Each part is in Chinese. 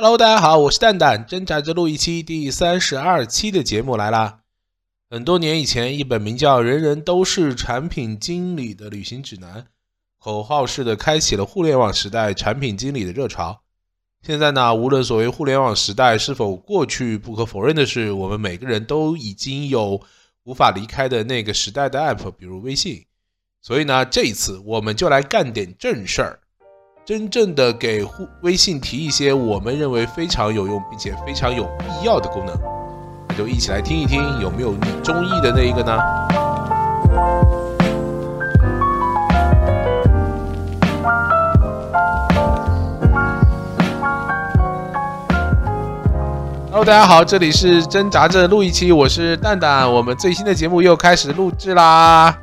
Hello，大家好，我是蛋蛋，挣扎着录一期第三十二期的节目来啦。很多年以前，一本名叫《人人都是产品经理》的旅行指南，口号式的开启了互联网时代产品经理的热潮。现在呢，无论所谓互联网时代是否过去，不可否认的是，我们每个人都已经有无法离开的那个时代的 App，比如微信。所以呢，这一次我们就来干点正事儿。真正的给互微信提一些我们认为非常有用并且非常有必要的功能，那就一起来听一听有没有你中意的那一个呢？Hello，大家好，这里是挣扎着录一期，我是蛋蛋，我们最新的节目又开始录制啦。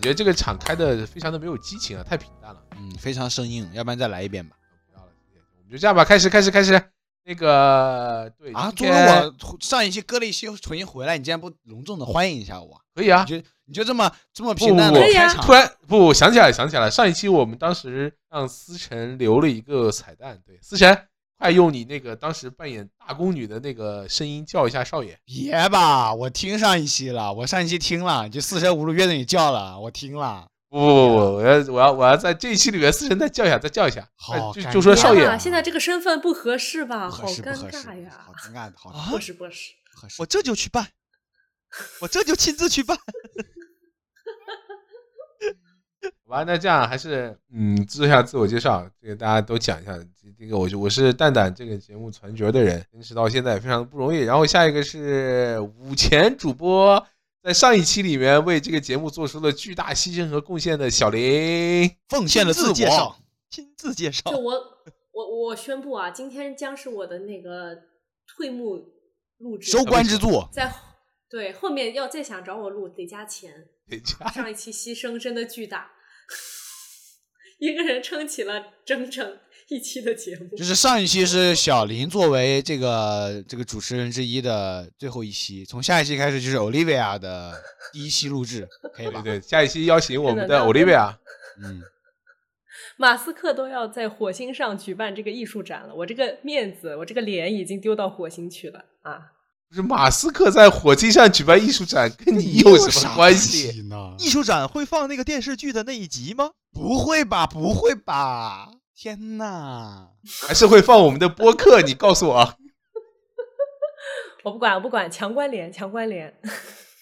感觉这个场开的非常的没有激情啊，太平淡了。嗯，非常生硬，要不然再来一遍吧。不要了，我们就这样吧，开始，开始，开始。那个，对啊，作为我上一期割了一期又重新回来，你竟然不隆重的欢迎一下我？可以啊，你就你就这么这么平淡的开场？突然不想起来，想起来，上一期我们当时让思辰留了一个彩蛋，对，思辰。快用你那个当时扮演大宫女的那个声音叫一下少爷！别吧，我听上一期了，我上一期听了，就四舍五入约着你叫了，我听了。不不不不，我要我要我要在这一期里面，四声再叫一下，再叫一下。好，就就说少爷。现在这个身份不合适吧？好尴尬呀！好尴尬，好不是不是，我这就去办，我这就亲自去办。完，那这样还是嗯，做一下自我介绍，这个大家都讲一下。这个我就我是蛋蛋，这个节目传角的人，坚持到现在非常的不容易。然后下一个是五前主播，在上一期里面为这个节目做出了巨大牺牲和贡献的小林，奉献了自介绍，亲自介绍。就我我我宣布啊，今天将是我的那个退幕录制收官之作，在对后面要再想找我录得加钱，得加。上一期牺牲真的巨大。一个人撑起了整整一期的节目，就是上一期是小林作为这个这个主持人之一的最后一期，从下一期开始就是 Olivia 的第一期录制，可以吧？对，下一期邀请我们的 Olivia。嗯，马斯克都要在火星上举办这个艺术展了，我这个面子，我这个脸已经丢到火星去了啊！不是马斯克在火星上举办艺术展，跟你有什么关系呢？艺术展会放那个电视剧的那一集吗？不会吧，不会吧！天哪，还是会放我们的播客？你告诉我。我不管，我不管，强关联，强关联。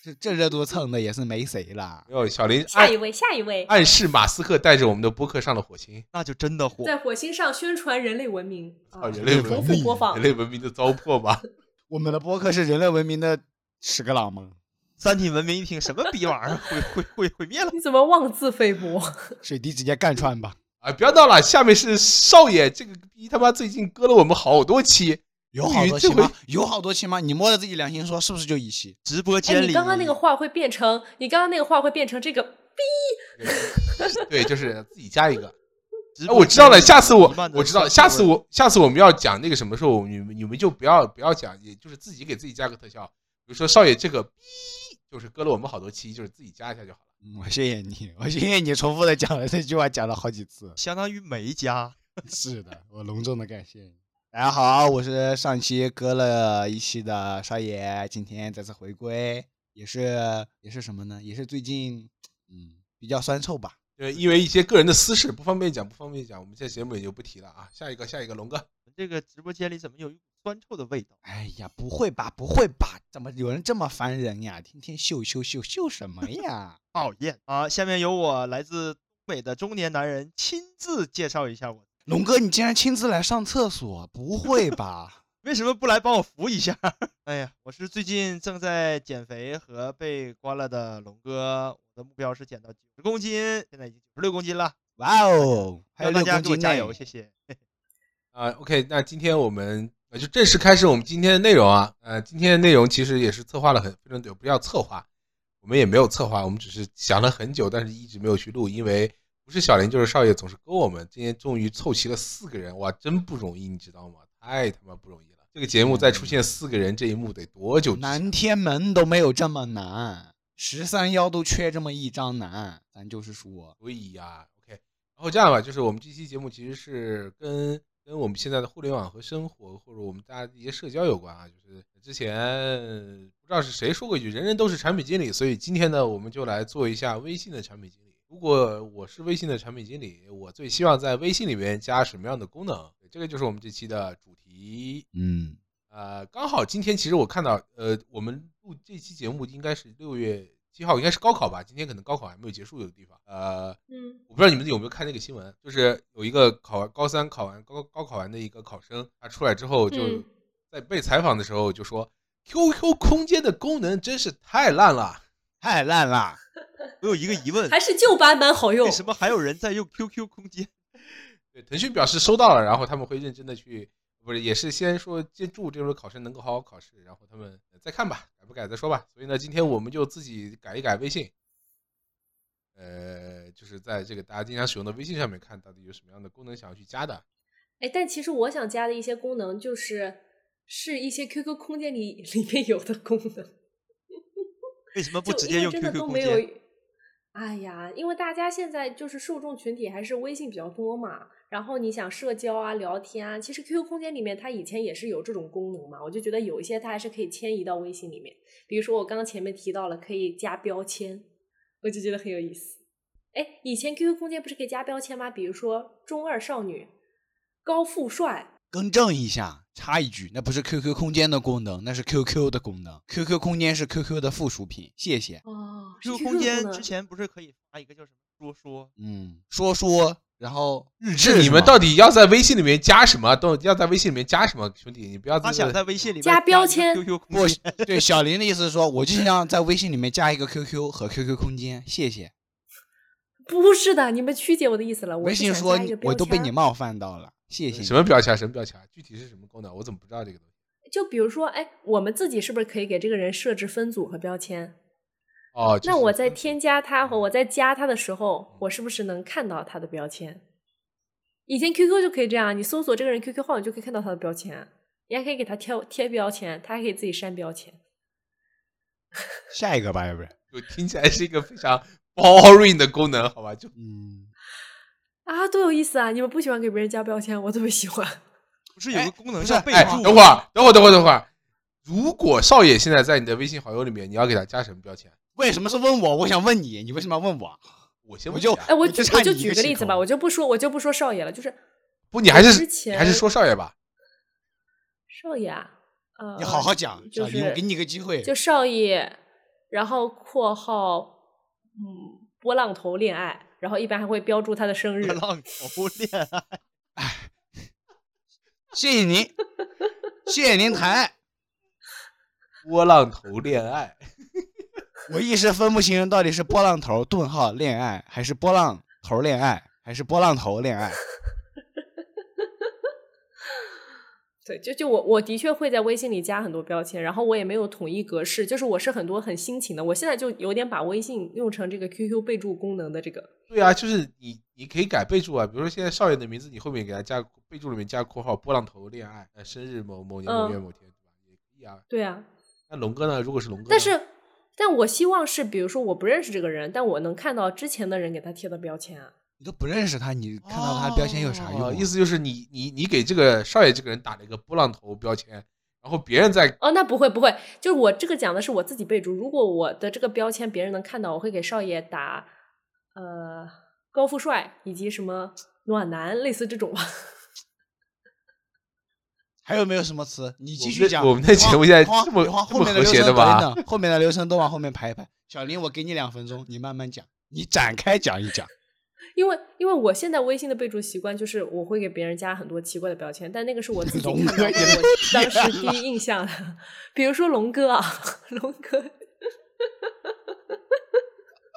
这这热度蹭的也是没谁了。哟，小林，下一位，下一位，暗示马斯克带着我们的播客上了火星，那就真的火。在火星上宣传人类文明啊，人类文明，人类文明的糟粕吧。我们的播客是人类文明的屎壳郎吗？三体文明一听什么逼玩意儿，毁毁毁毁灭了！你怎么妄自菲薄？水滴直接干穿吧！啊，不要闹了，下面是少爷，这个逼他妈最近割了我们好多期，有好多期吗？有好多期吗？你摸着自己良心说，是不是就一期？直播间里，你刚刚那个话会变成，你刚刚那个话会变成这个逼？对，就是自己加一个。我知道了，下次我我知道，下次我下次我们要讲那个什么时候，你们你们就不要不要讲，也就是自己给自己加个特效，比如说少爷这个，就是割了我们好多期，就是自己加一下就好了。我谢谢你，我谢谢你重复的讲了这句话，讲了好几次，相当于没加。是的，我隆重的感谢你。大家好，我是上期割了一期的少爷，今天再次回归，也是也是什么呢？也是最近嗯比较酸臭吧。对，因为一些个人的私事不方便讲，不方便讲，我们这节目也就不提了啊。下一个，下一个，龙哥，这个直播间里怎么有一股酸臭的味道？哎呀，不会吧，不会吧？怎么有人这么烦人呀？天天秀秀秀秀什么呀？讨厌啊！下面由我来自东北的中年男人亲自介绍一下我。龙哥，你竟然亲自来上厕所？不会吧？为什么不来帮我扶一下？哎呀，我是最近正在减肥和被关了的龙哥，我的目标是减到九十公斤，现在已经九十六公斤了。哇哦，还有大家给我加油，谢谢。啊，OK，那今天我们就正式开始我们今天的内容啊。呃，今天的内容其实也是策划了很非常久，不要策划，我们也没有策划，我们只是想了很久，但是一直没有去录，因为不是小林就是少爷总是勾我们。今天终于凑齐了四个人，哇，真不容易，你知道吗？太他妈不容易了。这个节目再出现四个人这一幕得多久？南天门都没有这么难，十三幺都缺这么一张难，咱就是说，所以呀，OK。然后这样吧，就是我们这期节目其实是跟跟我们现在的互联网和生活，或者我们大家的一些社交有关啊。就是之前不知道是谁说过一句“人人都是产品经理”，所以今天呢，我们就来做一下微信的产品经理。如果我是微信的产品经理，我最希望在微信里面加什么样的功能？这个就是我们这期的主题。嗯，呃，刚好今天其实我看到，呃，我们录这期节目应该是六月七号，应该是高考吧？今天可能高考还没有结束，有的地方，呃，嗯我不知道你们有没有看那个新闻，就是有一个考完高三考完高高考完的一个考生，他出来之后就嗯在被采访的时候就说，QQ 空间的功能真是太烂了。太烂了。我有一个疑问，还是旧版本好用为。什么还有人在用 QQ 空间？对，腾讯表示收到了，然后他们会认真的去，不是也是先说先祝这轮考生能够好好考试，然后他们再看吧，改不改再说吧。所以呢，今天我们就自己改一改微信，呃，就是在这个大家经常使用的微信上面看到底有什么样的功能想要去加的。哎，但其实我想加的一些功能，就是是一些 QQ 空间里里面有的功能，为什么不直接用真的 QQ 空都没有间？。哎呀，因为大家现在就是受众群体还是微信比较多嘛，然后你想社交啊、聊天啊，其实 QQ 空间里面它以前也是有这种功能嘛，我就觉得有一些它还是可以迁移到微信里面，比如说我刚刚前面提到了可以加标签，我就觉得很有意思。哎，以前 QQ 空间不是可以加标签吗？比如说中二少女、高富帅，更正一下，插一句，那不是 QQ 空间的功能，那是 QQ 的功能。QQ 空间是 QQ 的附属品。谢谢。哦 QQ 空间之前不是可以发一个叫什么说说？嗯，说说，然后日志你们到底要在微信里面加什么？都要在微信里面加什么？兄弟，你不要他想在微信里面加标签 QQ 不空间，对小林的意思是说，我就想在微信里面加一个 QQ 和 QQ 空间。谢谢。不是的，你们曲解我的意思了。微信说我都被你冒犯到了，谢谢。什么标签？什么标签？具体是什么功能？我怎么不知道这个东西？就比如说，哎，我们自己是不是可以给这个人设置分组和标签？哦，就是那我在添加他和我在加他的时候，我是不是能看到他的标签？以前 QQ 就可以这样，你搜索这个人 QQ 号，你就可以看到他的标签，你还可以给他贴贴标签，他还可以自己删标签。下一个吧，要不然。就听起来是一个非常 boring 的功能，好吧？就嗯，啊，多有意思啊！你们不喜欢给别人加标签，我特别喜欢。不是有哎个功能是哎，叫备注？等会儿，等会儿，等会儿，等会儿。如果少爷现在在你的微信好友里面，你要给他加什么标签？为什么是问我？我想问你，你为什么要问我？我就我先问你啊哎，我我就举个例子吧，我就不说，我就不说少爷了，就是不，你还是还是说少爷吧。少爷啊，呃，你好好讲，就小林，我给你个机会。就少爷，然后括号，嗯，波浪头恋爱，然后一般还会标注他的生日。波浪头恋爱，哎谢谢您，谢谢您谈爱。波浪头恋爱，我一时分不清到底是波浪头顿号恋爱，还是波浪头恋爱，还是波浪头恋爱。对，就就我我的确会在微信里加很多标签，然后我也没有统一格式，就是我是很多很心情的。我现在就有点把微信用成这个 QQ 备注功能的这个。对啊，就是你你可以改备注啊，比如说现在少爷的名字，你后面给他加备注里面加括号波浪头恋爱，呃，生日某某年某月嗯某天，对吧？也可以啊。对啊，那龙哥呢？如果是龙哥呢，但是但我希望是，比如说我不认识这个人，但我能看到之前的人给他贴的标签啊。你都不认识他，你看到他标签有啥用啊、哦意思就是你你你给这个少爷这个人打了一个波浪头标签，然后别人在哦，那不会不会，就是我这个讲的是我自己备注。如果我的这个标签别人能看到，我会给少爷打呃高富帅以及什么暖男，类似这种吧。还有没有什么词？你继续讲。我们的节目现在往这么后面的流程谐的吗等一等后面的流程都往后面排一排。小林，我给你两分钟，你慢慢讲，你展开讲一讲。因为因为我现在微信的备注习惯就是我会给别人加很多奇怪的标签，但那个是我自己龙看到的当时第一印象的，比如说龙哥啊，龙哥，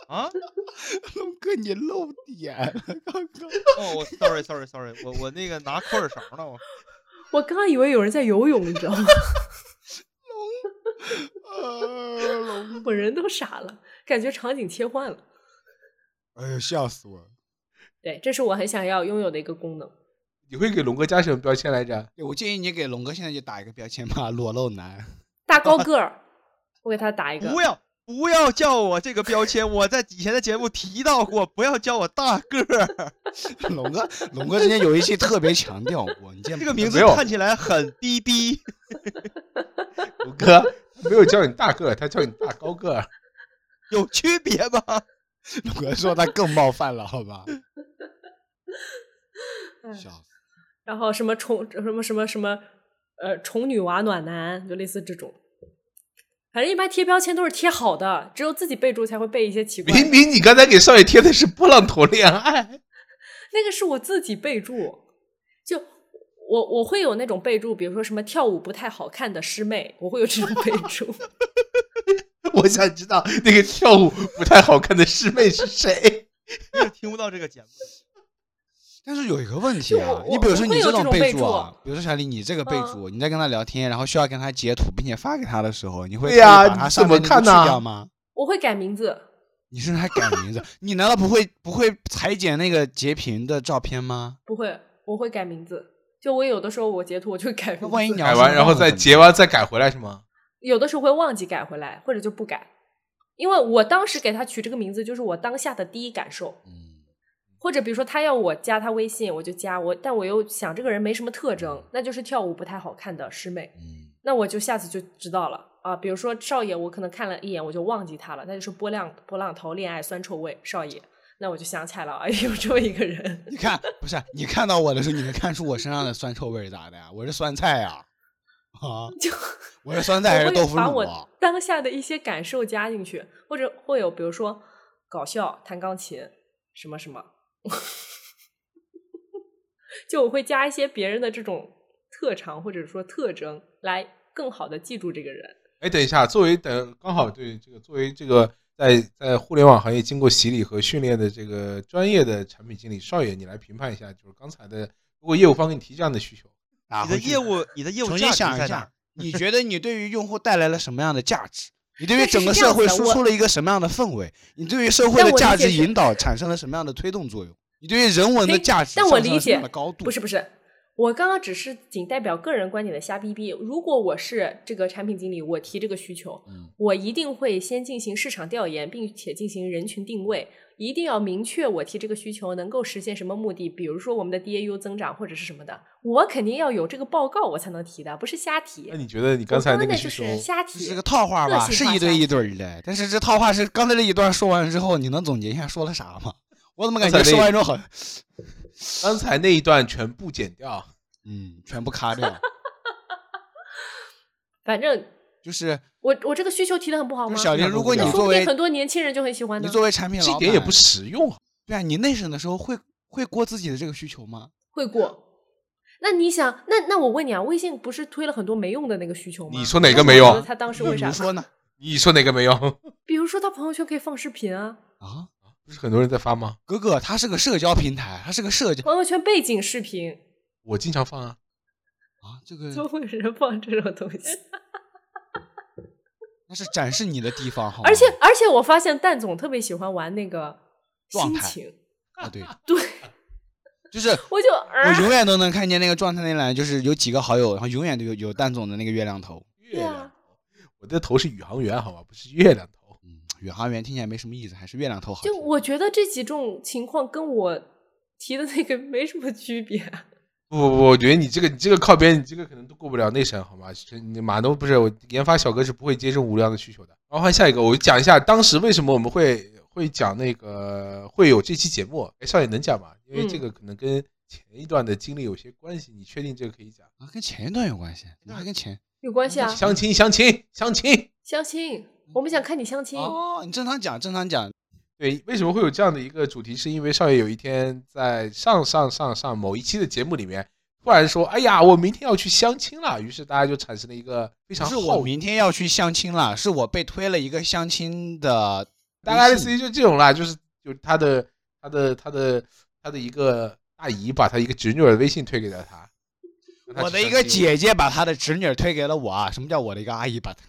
啊？龙哥，你漏点了，刚刚。哦，我 sorry sorry sorry，我我那个拿扣耳勺呢，我我刚刚以为有人在游泳，你知道吗？呃，龙，我人都傻了，感觉场景切换了。哎呦，笑死我了！对，这是我很想要拥有的一个功能。你会给龙哥加什么标签来着？对我建议你给龙哥现在就打一个标签吧，裸露男。大高个儿，我给他打一个不。要不要叫我这个标签，我在以前的节目提到过，不要叫我大个儿。龙哥，龙哥之前有一期特别强调过，你见这个名字看起来很逼逼。龙哥没有叫你大个儿，他叫你大高个儿。有区别吗？龙哥说他更冒犯了，好吧？哎笑死！然后什么宠什么什么什么呃宠女娃暖男，就类似这种。反正一般贴标签都是贴好的，只有自己备注才会备一些奇怪的。明明你刚才给少爷贴的是波浪头恋爱，那个是我自己备注，就我我会有那种备注，比如说什么跳舞不太好看的师妹，我会有这种备注。我想知道那个跳舞不太好看的师妹是谁。你也听不到这个节目。但是有一个问题啊，你比如说你这种备注注啊，比如说小李，你这个备嗯注，你在跟他聊天，然后需要跟他截图，并且发给他的时候，你会对呀把他上面那个去掉吗？我会改名字，你甚至还改名字？你难道不会不会裁剪那个截屏的照片吗？不会，我会改名字。就我有的时候我截图我就改名字，万一你改完然后再截完再改回来是吗？有的时候会忘记改回来，或者就不改。因为我当时给他取这个名字，就是我当下的第一感受。嗯，或者比如说他要我加他微信，我就加我，但我又想这个人没什么特征，那就是跳舞不太好看的师妹，嗯，那我就下次就知道了啊。比如说少爷，我可能看了一眼我就忘记他了，那就是波浪波浪头恋爱酸臭味少爷，那我就想起来了，哎，有这么一个人。你看，不是你看到我的时候，你能看出我身上的酸臭味咋的呀？我是酸菜呀，啊，就我是酸菜还是豆腐把我？当下的一些感受加进去，或者会有比如说搞笑、弹钢琴什么什么，就我会加一些别人的这种特长或者说特征，来更好的记住这个人。哎，等一下，作为等刚好对这个作为这个在在互联网行业经过洗礼和训练的这个专业的产品经理少爷，你来评判一下，就是刚才的，如果业务方给你提这样的需求，你的业务，你的业务重价新想一下值在哪儿？，你觉得你对于用户带来了什么样的价值？你对于整个社会输出了一个什么样的氛围？你对于社会的价值引导产生了什么样的推动作用？你对于人文的哎价值但我理上升了什么样解的高度？不是不是，我刚刚只是仅代表个人观点的瞎逼逼。如果我是这个产品经理，我提这个需求，嗯我一定会先进行市场调研，并且进行人群定位，一定要明确我提这个需求能够实现什么目的，比如说我们的 DAU 增长或者是什么的，我肯定要有这个报告，我才能提的，不是瞎提那。你觉得你刚才那个需求是，瞎提，这是个套话吧？是一堆一堆的，但是这套话是刚才这一段说完之后，你能总结一下说了啥吗？我怎么感觉说完之后很，刚才那一段全部剪掉。嗯，全部卡掉，反正就是我我这个需求提的很不好吗？小林，如果你作为很多年轻人就很喜欢呢。你作为产品老板，这点也不实用啊。对啊，你内审的时候会会过自己的这个需求吗？会过。那你想，那那我问你啊，微信不是推了很多没用的那个需求吗？你说哪个没用他当时为啥比如？说呢？你说哪个没用？比如说他朋友圈可以放视频啊，啊，不是很多人在发吗？哥哥，他是个社交平台，他是个社交朋友圈背景视频，我经常放啊。啊，这个就会有人放这种东西。那是展示你的地方，好吗？而且而且我发现蛋总特别喜欢玩那个状态心情，啊，对，对，就是 我就我呃永远都能看见那个状态那栏，就是有几个好友，然后永远都有有蛋总的那个月亮头。月亮啊，我的头是宇航员，好吧？不是月亮头。嗯，宇航员听起来没什么意思，还是月亮头好听。就我觉得这几种情况跟我提的那个没什么区别。不不不，我觉得你这个你这个靠边，你这个可能都过不了内审，好吗？是你马东不是我研发小哥是不会接这种无聊的需求的。然后换下一个，我就讲一下当时为什么我们会会讲那个会有这期节目。哎，少爷能讲吗？因为这个可能跟前一段的经历有些关系。你确定这个可以讲？啊，跟前一段有关系，那还跟前？有关系啊，相亲相亲相亲。相亲，我们想看你相亲。哦，你正常讲，正常讲。对，为什么会有这样的一个主题？是因为少爷有一天在上上上上某一期的节目里面，突然说：“哎呀，我明天要去相亲了。”于是大家就产生了一个非常好我明天要去相亲了，是我被推了一个相亲的大概类似于就这种啦，就是就他的他的他的他的一个大姨把他一个侄女儿的微信推给了他，他我的一个姐姐把她的侄女儿推给了我啊！什么叫我的一个阿姨把她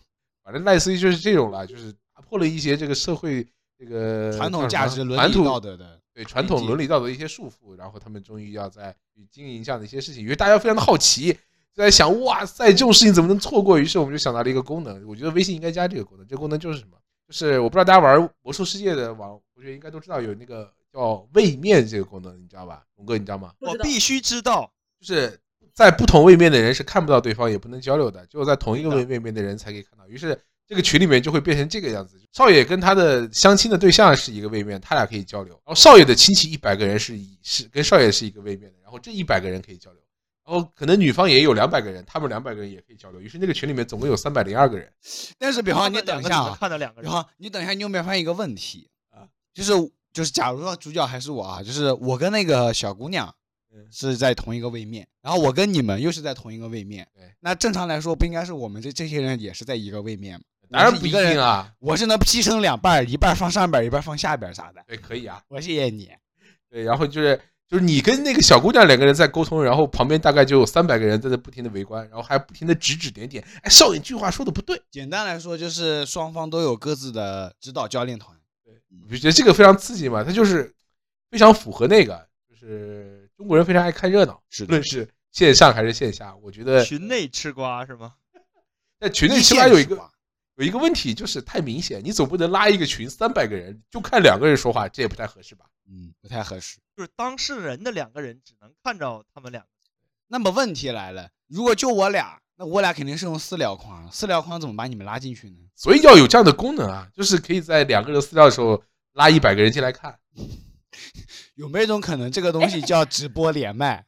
反正类似于就是这种啦，就是打破了一些这个社会这个传统价值、伦理传统道德的？对传统伦理道德的一些束缚，然后他们终于要在去经营这样的一些事情，因为大家非常的好奇，就在想哇塞这种事情怎么能错过？于是我们就想到了一个功能，我觉得微信应该加这个功能，这个功能就是什么？就是我不知道大家玩魔兽世界的网同学应该都知道有那个叫位面这个功能，你知道吧？龙哥，你知道吗？我必须知道。就是在不同位面的人是看不到对方，也不能交流的，只有在同一个位位面的人才可以看到。于是这个群里面就会变成这个样子：少爷跟他的相亲的对象是一个位面，他俩可以交流；然后少爷的亲戚一百个人是一是跟少爷是一个位面的，然后这一百个人可以交流。然后可能女方也有两百个人，他们两百个人也可以交流。于是那个群里面总共有三百零二个人。但是比方你等一下啊，看到两个人然。后你等一下，你有没有发现一个问题啊？就是就是，假如说主角还是我啊，就是我跟那个小姑娘嗯是在同一个位面，然后我跟你们又是在同一个位面对，那正常来说不应该是我们这这些人也是在一个位面吗？当然不一定啊，我是能劈成两半，一半放上边，一半放下边啥的。对，可以啊。我谢谢你。对，然后就是就是你跟那个小姑娘两个人在沟通，然后旁边大概就有三百个人在那不停的围观，然后还不停的指指点点。哎，少爷这句话说的不对，简单来说，就是双方都有各自的指导教练团。对我觉得这个非常刺激嘛，它就是非常符合那个，就是中国人非常爱看热闹，是无论是线上还是线下。我觉得群内吃瓜是吗？在群内吃瓜有一个有一个问题，就是太明显，你总不能拉一个群三百个人就看两个人说话，这也不太合适吧？嗯，不太合适。就是当事人的两个人只能看着他们两个。那么问题来了，如果就我俩，那我俩肯定是用私聊框，私聊框怎么把你们拉进去呢？所以要有这样的功能啊，就是可以在两个人私聊的时候拉一百个人进来看。有没有一种可能，这个东西叫直播连麦？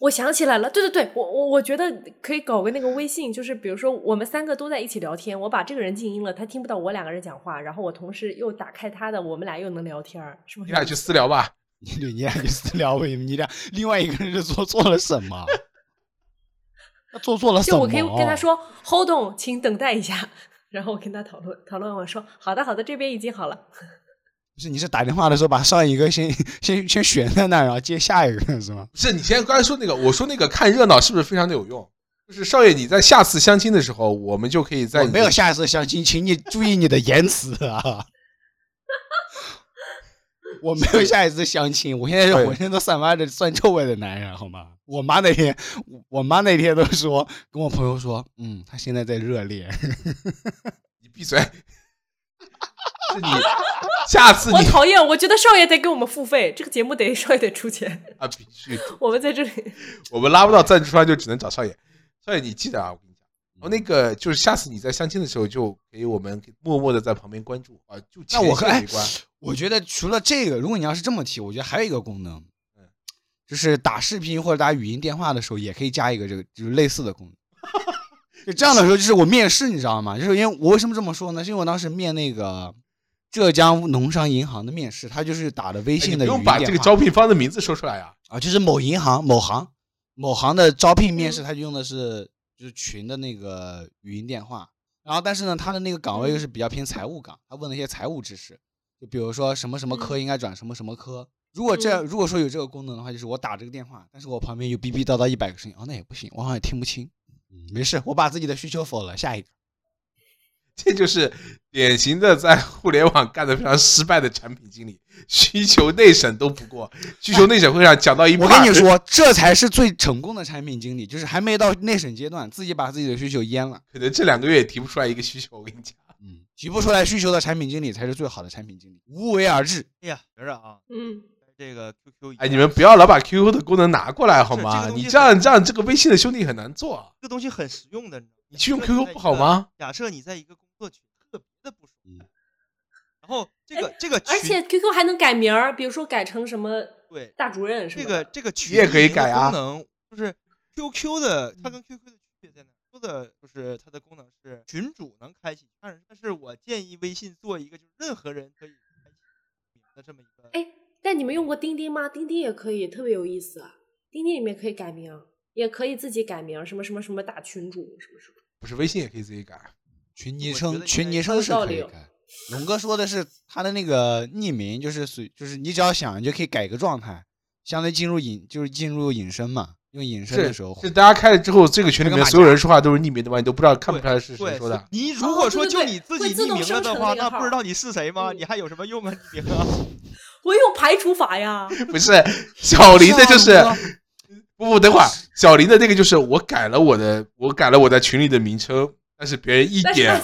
我想起来了，对对对，我我我觉得可以搞个那个微信，就是比如说我们三个都在一起聊天，我把这个人静音了，他听不到我两个人讲话，然后我同时又打开他的，我们俩又能聊天，是不是？你俩去私聊吧。你 对你俩去私聊为你俩另外一个人是做错了什么？他做错了什么？就我可以跟他说 “hold on”，请等待一下，然后我跟他讨论讨论，我说好的好的，这边已经好了。不是你是打电话的时候把上一个先 先先悬在那儿，然后接下一个是吗？不是你先刚才说那个，我说那个看热闹是不是非常的有用？就是少爷，你在下次相亲的时候，我们就可以在没有下一次相亲，请你注意你的言辞啊！我没有下一次相亲，我现在是浑身都散发着酸臭味的男人，好吗？我妈那天，我我妈那天都说跟我朋友说，嗯，他现在在热恋。你闭嘴。是你下次你我讨厌，我觉得少爷得给我们付费，这个节目得少爷得出钱，啊必须，我们在这里。我们拉不到赞助商就只能找少爷。少爷，你记得啊，我跟你讲。然后那个就是下次你在相亲的时候，就给我们默默的在旁边关注啊，就那我哎前线围观。我觉得除了这个，如果你要是这么提，我觉得还有一个功能嗯，就是打视频或者打语音电话的时候，也可以加一个这个就是类似的功能。就这样的时候，就是我面试，你知道吗？就是因为我为什么这么说呢？是因为我当时面那个浙江农商银行的面试，他就是打的微信的语音不用把这个招聘方的名字说出来啊。啊，就是某银行某行某行的招聘面试，他就用的是就是群的那个语音电话。然后，但是呢，他的那个岗位又是比较偏财务岗，他问了一些财务知识，就比如说什么什么科应该转什么什么科。如果这，如果说有这个功能的话，就是我打这个电话，但是我旁边有逼逼叨叨一百个声音，哦，那也不行，我好像也听不清。嗯，没事，我把自己的需求否了，下一个。这就是典型的在互联网干的非常失败的产品经理，需求内审都不过，需求内审会上讲到一半，我跟你，说，这才是最成功的产品经理，就是还没到内审阶段，自己把自己的需求淹了。可能这两个月也提不出来一个需求。我跟你讲，嗯，提不出来需求的产品经理才是最好的产品经理，无为而治。哎呀，觉着啊，嗯，这个 QQ，哎，你们不要老把 QQ 的功能拿过来好吗？这个你这样这样，这个微信的兄弟很难做。啊这个东西很实用的，你知道吗你去用 QQ 不好吗？假设你在一个工作群特别的不舒服，嗯然后这个这个群，而且 QQ 还能改名儿，比如说改成什么对大主任什这么的。个这个群也可以改啊功能就是 QQ 的，它跟 QQ 的区别在哪？QQ 的就是它的功能是群主能开启，但是但是我建议微信做一个就是任何人可以开启的这么一个。哎，但你们用过钉钉吗？钉钉也可以，特别有意思啊。钉钉里面可以改名，也可以自己改名，什么什么什么大群主，什么什么。不是微信也可以自己改。群昵称群昵称是可以改。龙哥说的是他的那个匿名，就是随，就是你只要想，你就可以改个状态，相当于进入隐，就是进入隐身嘛。用隐身的时候，是，大家开了之后，这个群里面所有人说话都是匿名的吗？你都不知道看不出来是谁，说的。你如果说就你自己匿名了的话，那不知道你是谁吗？嗯你还有什么用啊？匿名啊？我用排除法呀。不是小林的，就是 不不，等会儿小林的那个就是我改了我的，我改了我在群里的名称，但是别人一点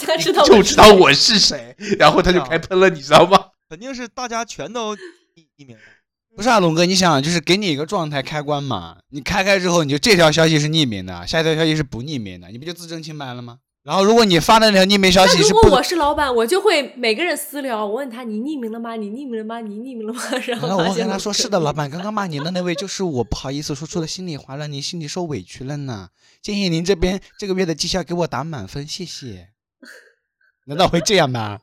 就知道我是谁，然后他就开喷了，你知道吗？肯定是大家全都匿匿名的。不是啊，龙哥，你想，就是给你一个状态开关嘛，你开开之后，你就这条消息是匿名的，下一条消息是不匿名的，你不就自证清白了吗？然后如果你发的那条匿名消息如果我是老板，我就会每个人私聊，我问他你匿名了吗？你匿名了吗？你匿名了吗？然后我跟他说：“是的，老板，刚刚骂您的那位就是我，不好意思说出了心里话，让您心里受委屈了呢。建议您这边这个月的绩效给我打满分，谢谢。”难道会这样吗？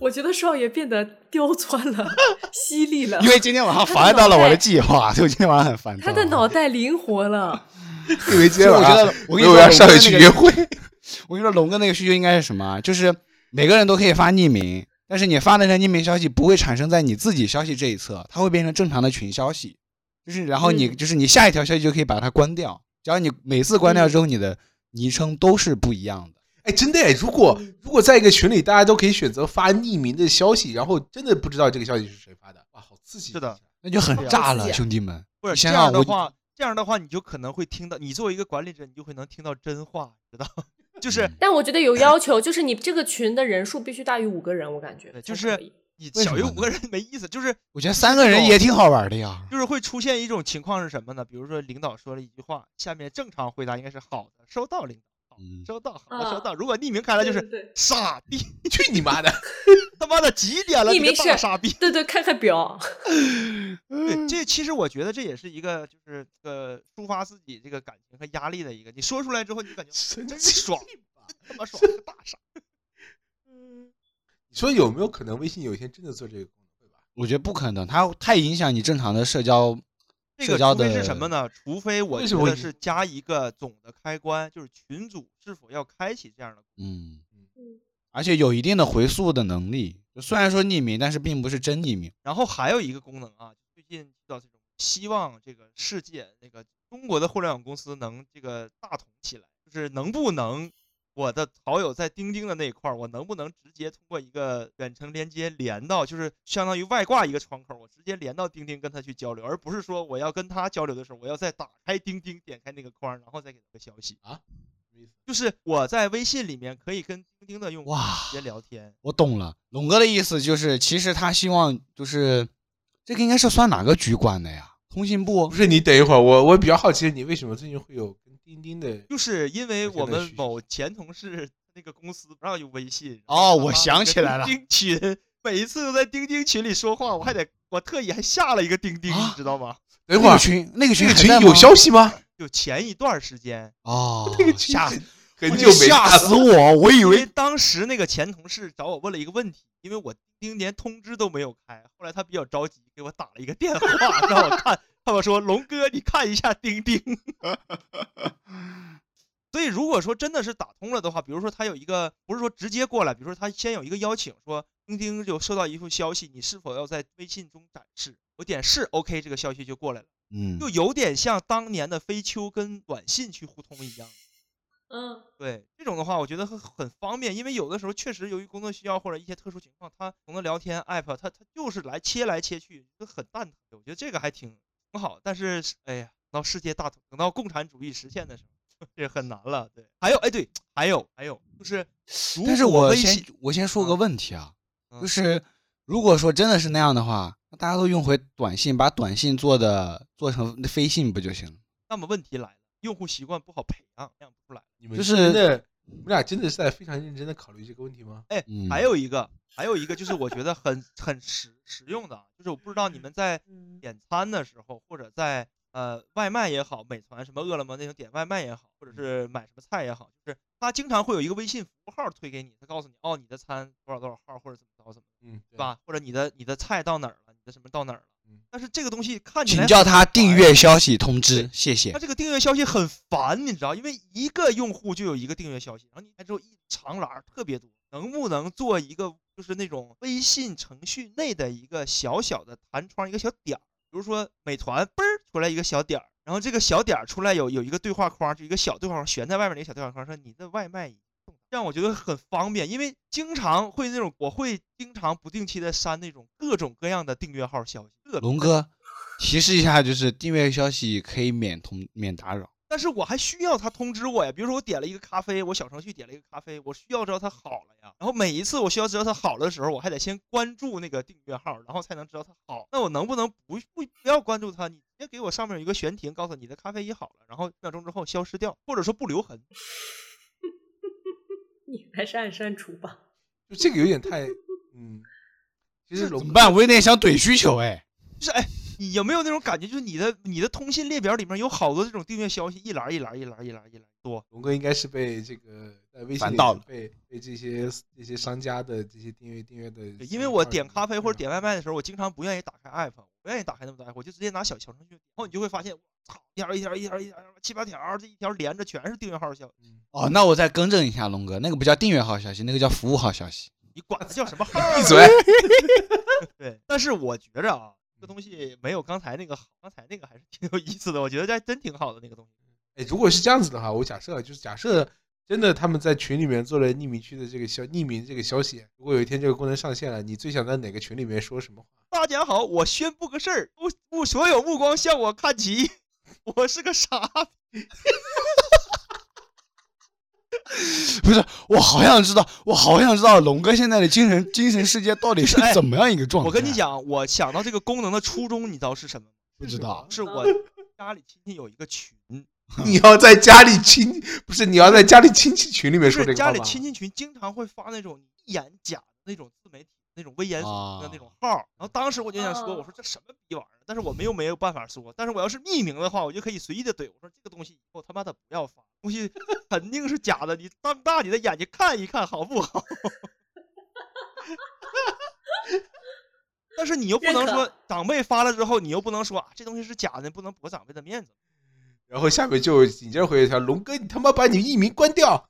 我觉得少爷变得刁钻了，犀利了，因为今天晚上妨碍到了我的计划，所以我今天晚上很烦躁。他的脑袋灵活了。因为今天晚上我觉得，我跟你我说，要上去去约会，我跟你说，龙哥那个需求应该是什么啊？就是每个人都可以发匿名，但是你发的那匿名消息不会产生在你自己消息这一侧，它会变成正常的群消息。就是然后你、嗯就是你下一条消息就可以把它关掉，只要你每次关掉之后，你的昵称都是不一样的。哎，真的哎，如果如果在一个群里，大家都可以选择发匿名的消息，然后真的不知道这个消息是谁发的，哇，好刺激！是的，那就很炸了，兄弟们！不是这样的话，这样的话你就可能会听到，你作为一个管理者，你就会能听到真话，知道？就是嗯但我觉得有要求，就是你这个群的人数必须大于五个人，我感觉就是你小于五个人没意思，就是我觉得三个人也挺好玩的呀。就是会出现一种情况是什么呢？比如说领导说了一句话，下面正常回答应该是好的，收到领导，收到，好的，收啊到。如果匿名开来就是对对傻逼，去你妈的！他妈的几点了？你个匿名是大傻逼！对对，看看表，对，这其实我觉得这也是一个就是呃抒发自己这个感情和压力的一个，你说出来之后，你就感觉真经爽，他妈爽，个大傻。你说有没有可能微信有一天真的做这个功能？会吧？我觉得不可能，它太影响你正常的社交。这个除非是什么呢？除非我觉得是加一个总的开关，就是群组是否要开启这样的。嗯嗯，而且有一定的回溯的能力。虽然说匿名，但是并不是真匿名。然后还有一个功能啊，最近遇到这种希望这个世界那个中国的互联网公司能这个大同起来，就是能不能我的好友在钉钉的那一块儿，我能不能直接通过一个远程连接连到，就是相当于外挂一个窗口，我直接连到钉钉跟他去交流，而不是说我要跟他交流的时候，我要再打开钉钉，点开那个框，然后再给他个消息啊。什么意思？就是我在微信里面可以跟钉钉的用户直接聊天，我懂了，龙哥的意思就是，其实他希望就是这个应该是算哪个局管的呀？通信部不是你等一会儿，我我比较好奇，你为什么最近会有跟钉钉的？就是因为我们某前同事那个公司不让用微信。哦我想起来了钉钉群，每一次都在钉钉群里说话，我还得我特意还下了一个钉钉，啊你知道吗？等会儿那个，群，那个群这个群有消息吗？就前一段时间，哦，那个群吓很久没吓。死我！我以为为当时那个前同事找我问了一个问题，因为我钉钉连通知都没有开，后来他比较着急，给我打了一个电话让我看，他我说龙哥你看一下钉钉。所以如果说真的是打通了的话，比如说他有一个不是说直接过来，比如说他先有一个邀请，说钉钉就收到一封消息，你是否要在微信中展示？我点是 OK，这个消息就过来了，嗯，就有点像当年的飞秋跟短信去互通一样。嗯，对这种的话，我觉得很很方便，因为有的时候确实由于工作需要或者一些特殊情况，他从那聊天 app 他他就是来切来切去，就很蛋疼。我觉得这个还挺挺好，但是哎呀，等到世界大同，等到共产主义实现的时候，这很难了。对，还有哎对，还有还有就是，但是我先我先说个啊问题啊，嗯就是如果说真的是那样的话，那大家都用回短信，把短信做的做成飞信不就行了？那么问题来了，用户习惯不好培养，培养不出来。你们就是真的，你们俩真的是在非常认真的考虑这个问题吗？哎，嗯还有一个，还有一个就是我觉得很很实实用的啊，就是我不知道你们在点餐的时候，或者在呃外卖也好，美团什么饿了么那种点外卖也好，或者是买什么菜也好，就是它经常会有一个微信服务号推给你，它告诉你哦你的餐多少多少号或者怎么着怎么，嗯，对？吧？或者你的你的菜到哪儿了，你的什么到哪儿了嗯。但是这个东西看起来请叫他订阅消息通知，谢谢它。这个订阅消息很烦，你知道，因为一个用户就有一个订阅消息，然后你看之后一长栏儿特别多，能不能做一个就是那种微信程序内的一个小小的弹窗，一个小点儿，比如说美团嘣儿出来一个小点儿，然后这个小点儿出来有有一个对话框，就一个小对话框悬在外面的一个小对话框，说你的外卖已经送达这样我觉得很方便，因为经常会那种我会经常不定期的删那种各种各样的订阅号消息。龙哥，提示一下，就是订阅消息可以免通免打扰。但是我还需要他通知我呀。比如说我点了一个咖啡，我小程序点了一个咖啡，我需要知道它好了呀。然后每一次我需要知道它好了的时候，我还得先关注那个订阅号，然后才能知道它好。那我能不能不不不要关注它？你直接给我上面有一个悬停，告诉你的咖啡已好了，然后一秒钟之后消失掉，或者说不留痕。你还是按删除吧。就这个有点太，嗯，其实怎么办？我有点想怼需求哎。就是哎，你有没有那种感觉？就是你的你的通信列表里面有好多这种订阅消息，一栏一栏一栏一栏一栏多。龙哥应该是被这个在微信到了被被这些这些商家的这些订阅订阅的，因为我点咖啡或者点点外卖的时候，我经常不愿意打开 app，不愿意打开那么多 app，我就直接拿小小程序，然后你就会发现，我操，一条一条一条一条七八条，这一条连着全是订阅号消息，哦，那我再更正一下，龙哥，那个不叫订阅号消息，那个叫服务号消息。你管它叫什么号？闭嘴！对，但是我觉着啊，这个东西没有刚才那个好，刚才那个还是挺有意思的，我觉得这还真挺好的那个东西。哎，如果是这样子的话，我假设啊就是假设真的他们在群里面做了匿名区的这个消匿名这个消息，如果有一天这个功能上线了，你最想在哪个群里面说什么话？大家好，我宣布个事儿，目目所有目光向我看齐，我是个傻逼。不是，我好想知道，我好想知道龙哥现在的精神精神世界到底是哎怎么样一个状态。我跟你，讲，我想到这个功能的初衷，你知道是什么吗？不知道是我家里亲戚有一个群，你要在家里亲不是你要在家里亲戚群里面说这个话吗？亲戚群经常会发那种一眼假的那种自媒体。那种危言耸听的那啊种号儿，然后当时我就想说，我哦说这什么逼玩意儿？但是我们又没有办法说，但是我要是匿名的话，我就可以随意的怼，我说这个东西以后他妈的不要发，东西 肯定是假的，你瞪大你的眼睛看一看好不好？但是你又不能说长辈发了之后，你又不能说啊这东西是假的，不能驳长辈的面子。然后下面就紧接着回一条：龙哥，你他妈把你艺名关掉！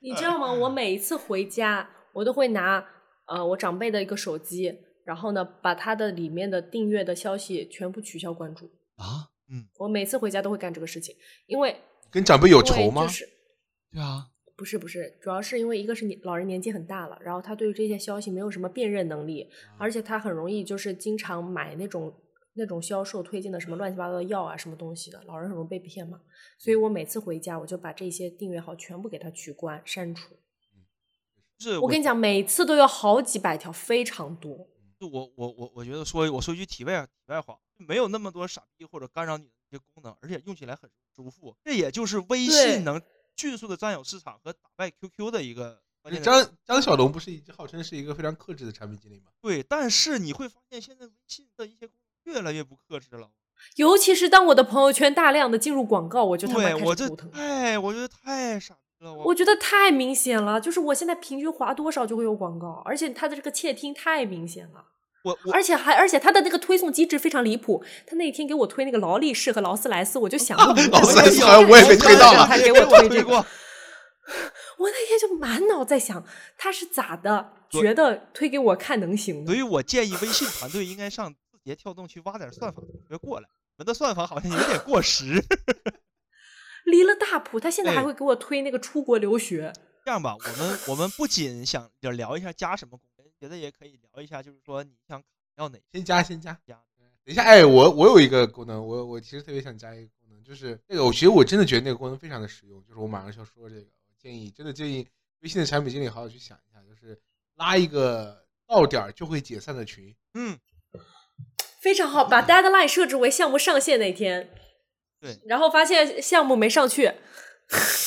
你知道吗？我每一次回家，我都会拿呃我长辈的一个手机，然后呢把他的里面的订阅的消息全部取消关注。啊，嗯我每次回家都会干这个事情，因为跟长辈有仇吗就？是对啊，不是不是，主要是因为一个是你老人年纪很大了，然后他对于这些消息没有什么辨认能力，而且他很容易就是经常买那种那种销售推荐的什么乱七八糟的药啊什么东西的，老人很容易被骗嘛。所以我每次回家我就把这些订阅号全部给他取关删除。就是我跟你讲，每次都有好几百条，非常多。就我我我我觉得说，我说一句题外题外话，没有那么多傻逼或者干扰你的一些功能，而且用起来很舒服。这也就是微信能迅速的占有市场和打败 QQ 的一个关键张张小龙不是一直号称是一个非常克制的产品经理吗？对。但是你会发现，现在微信的一些功能越来越不克制了。尤其是当我的朋友圈大量的进入广告，我就他妈开对我这始头疼。哎，我觉得太傻。我觉得太明显了，就是我现在平均划多少就会有广告，而且它的这个窃听太明显了，我我而且还而且它的那个推送机制非常离谱。他那天给我推那个劳力士和劳斯莱斯，我就想不明白劳斯莱斯好像我也被推到了他给我我推这个，推过。我那天就满脑在想他是咋的，觉得推给我看能行所。以我建议微信团队应该上字节跳动去挖点算法学过来。我们的算法好像有点过时。离了大谱，他现在还哎会给我推那个出国留学。这样吧，我们我们不仅想就聊一下加什么功能，觉得也可以聊一下，就是说你想要哪先加先加。加。等一下，哎，我我有一个功能，我我其实特别想加一个功能，就是那个，我其实我真的觉得那个功能非常的实用，就是我马上就要说这个，我建议真的建议微信的产品经理好好去想一下，就是拉一个到点儿就会解散的群，嗯，非常好，把 deadline 设置为项目上线那天。对，然后发现项目没上去，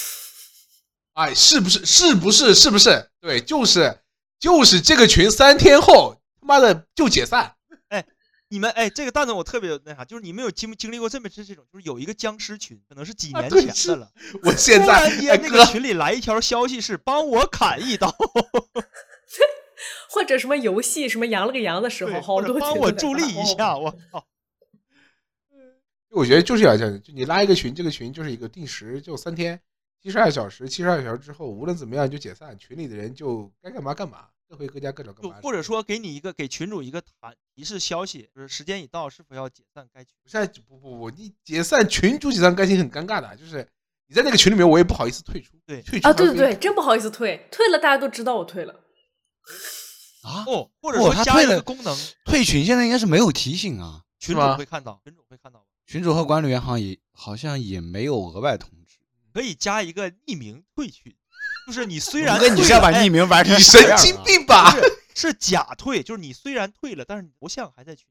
哎，是不是？是不是？是不是？对，就是就是这个群三天后他妈的就解散。哎你们哎，这个蛋子我特别那啥，就是你们有经经历过这么这这种，就是有一个僵尸群，可能是几啊年前的了，我现突在然间那哎哥个群里来一条消息是帮我砍一刀，或者什么游戏什么羊了个羊的时候，好多群都在我助力一下，我靠，我觉得就是要这样，就你拉一个群，这个群就是一个定时，就三天，七十二小时，七十二小时之后，无论怎么样就解散，群里的人就该干嘛干嘛，各回各家各找各。或者说给你一个给群主一个弹提示消息，就是时间已到，是否要解散该群？现在不不不，你解散群主解散该群很尴尬的，就是你在那个群里面，我也不好意思退出。对啊，退出啊对对对，真不好意思退，退了大家都知道我退了。啊，哦，或者哦说加他退了个功能，退群现在应该是没有提醒啊。群主吗会看到，群主会看到。群主和管理员好像也好像也没有额外通知。可以加一个匿名退群，就是你 虽然你是要把匿名玩成神经啊？病吧？是是假退，就是你虽然退了，但是你头像还在群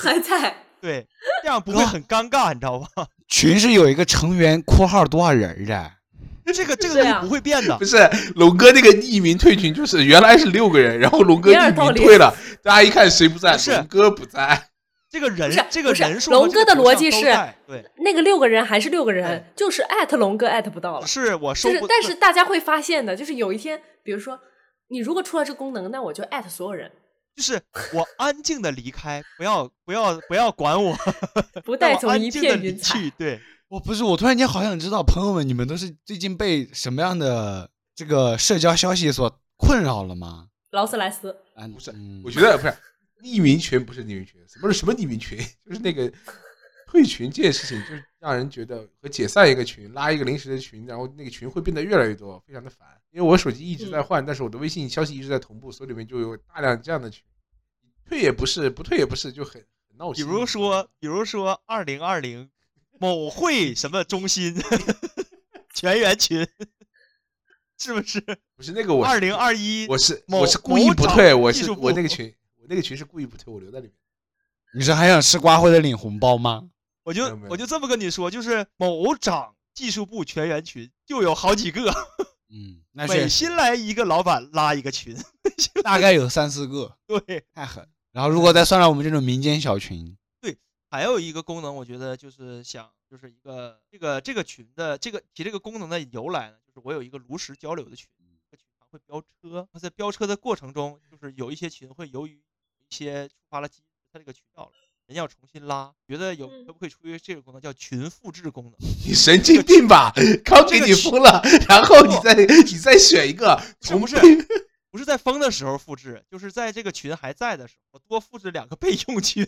还在，对，这样不会很尴尬，你知道吧？群是有一个成员括号多少人儿的，这个这个东西不会变的不。是龙哥那个匿名退群，就是原来是六个人，然后龙哥匿名退了，大家一看谁不在，龙哥不在。这个人不是这个人数龙哥的逻辑是对，那个六个人还是六个人哎，就是艾特龙哥艾特不到了。是我收不，就是但是大家会发现的，就是有一天，比如说你如果出了这个功能，那我就艾特所有人，就是我安静的离开，不要不要不要管我，不带走一片云彩。对，我不是，我突然间好想知道，朋友们，你们都是最近被什么样的这个社交消息所困扰了吗？劳斯莱斯，啊，不是嗯我觉得不是匿名群，不是匿名群，什么是什么匿名群？就是那个退群这件事情，就是让人觉得和解散一个群、拉一个临时的群，然后那个群会变得越来越多，非常的烦。因为我手机一直在嗯换，但是我的微信消息一直在同步，所以里面就有大量这样的群。退也不是，不退也不是，就很很闹比。如说比如说二零二零某会什么中心 全员群，是不是？不是那个我是二零二一我是我是故意不退，我是我那个群，我那个群是故意不推，我留在里面。你是还想吃瓜或者领红包吗？我就我就这么跟你说，就是某长技术部全员群就有好几个，嗯，那 每新来一个老板拉一个群，大概有三四个，对。太狠。然后如果再算上我们这种民间小群，对还有一个功能，我觉得就是想，就是一个这个这个群的这个提这个功能的由来呢，就是我有一个炉石交流的群，这个群常会飙车，那在飙车的过程中，就是有一些群会由于一些触发了机制，它这个渠道了，人要重新拉，觉得有嗯可不可以出于这个功能叫群复制功能？你神经病吧？刚给你封了，然后你再你再选一个，是不是不是在封的时候复制，就是在这个群还在的时候，我多复制两个备用群，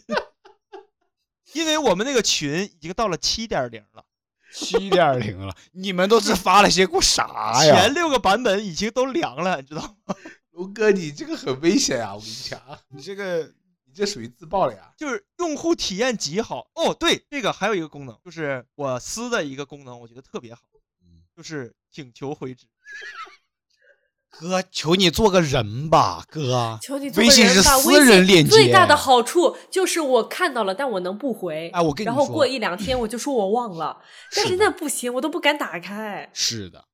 因为我们那个群已经到了七点零了。七点零了，你们都是发了些过啥呀前？六个版本已经都凉了，你知道吗？龙哥，你这个很危险啊！我跟你讲，你这个你这属于自爆了呀！就是用户体验极好哦。对，这个还有一个功能，就是我私的一个功能，我觉得特别好，就是请求回执。哥，求你做个人吧，哥。求你做微信个人吧。是私人链接最大的好处就是我看到了，但我能不回。哎我跟你说然后说过一两天我就说我忘了，但是那不行，我都不敢打开。是的，请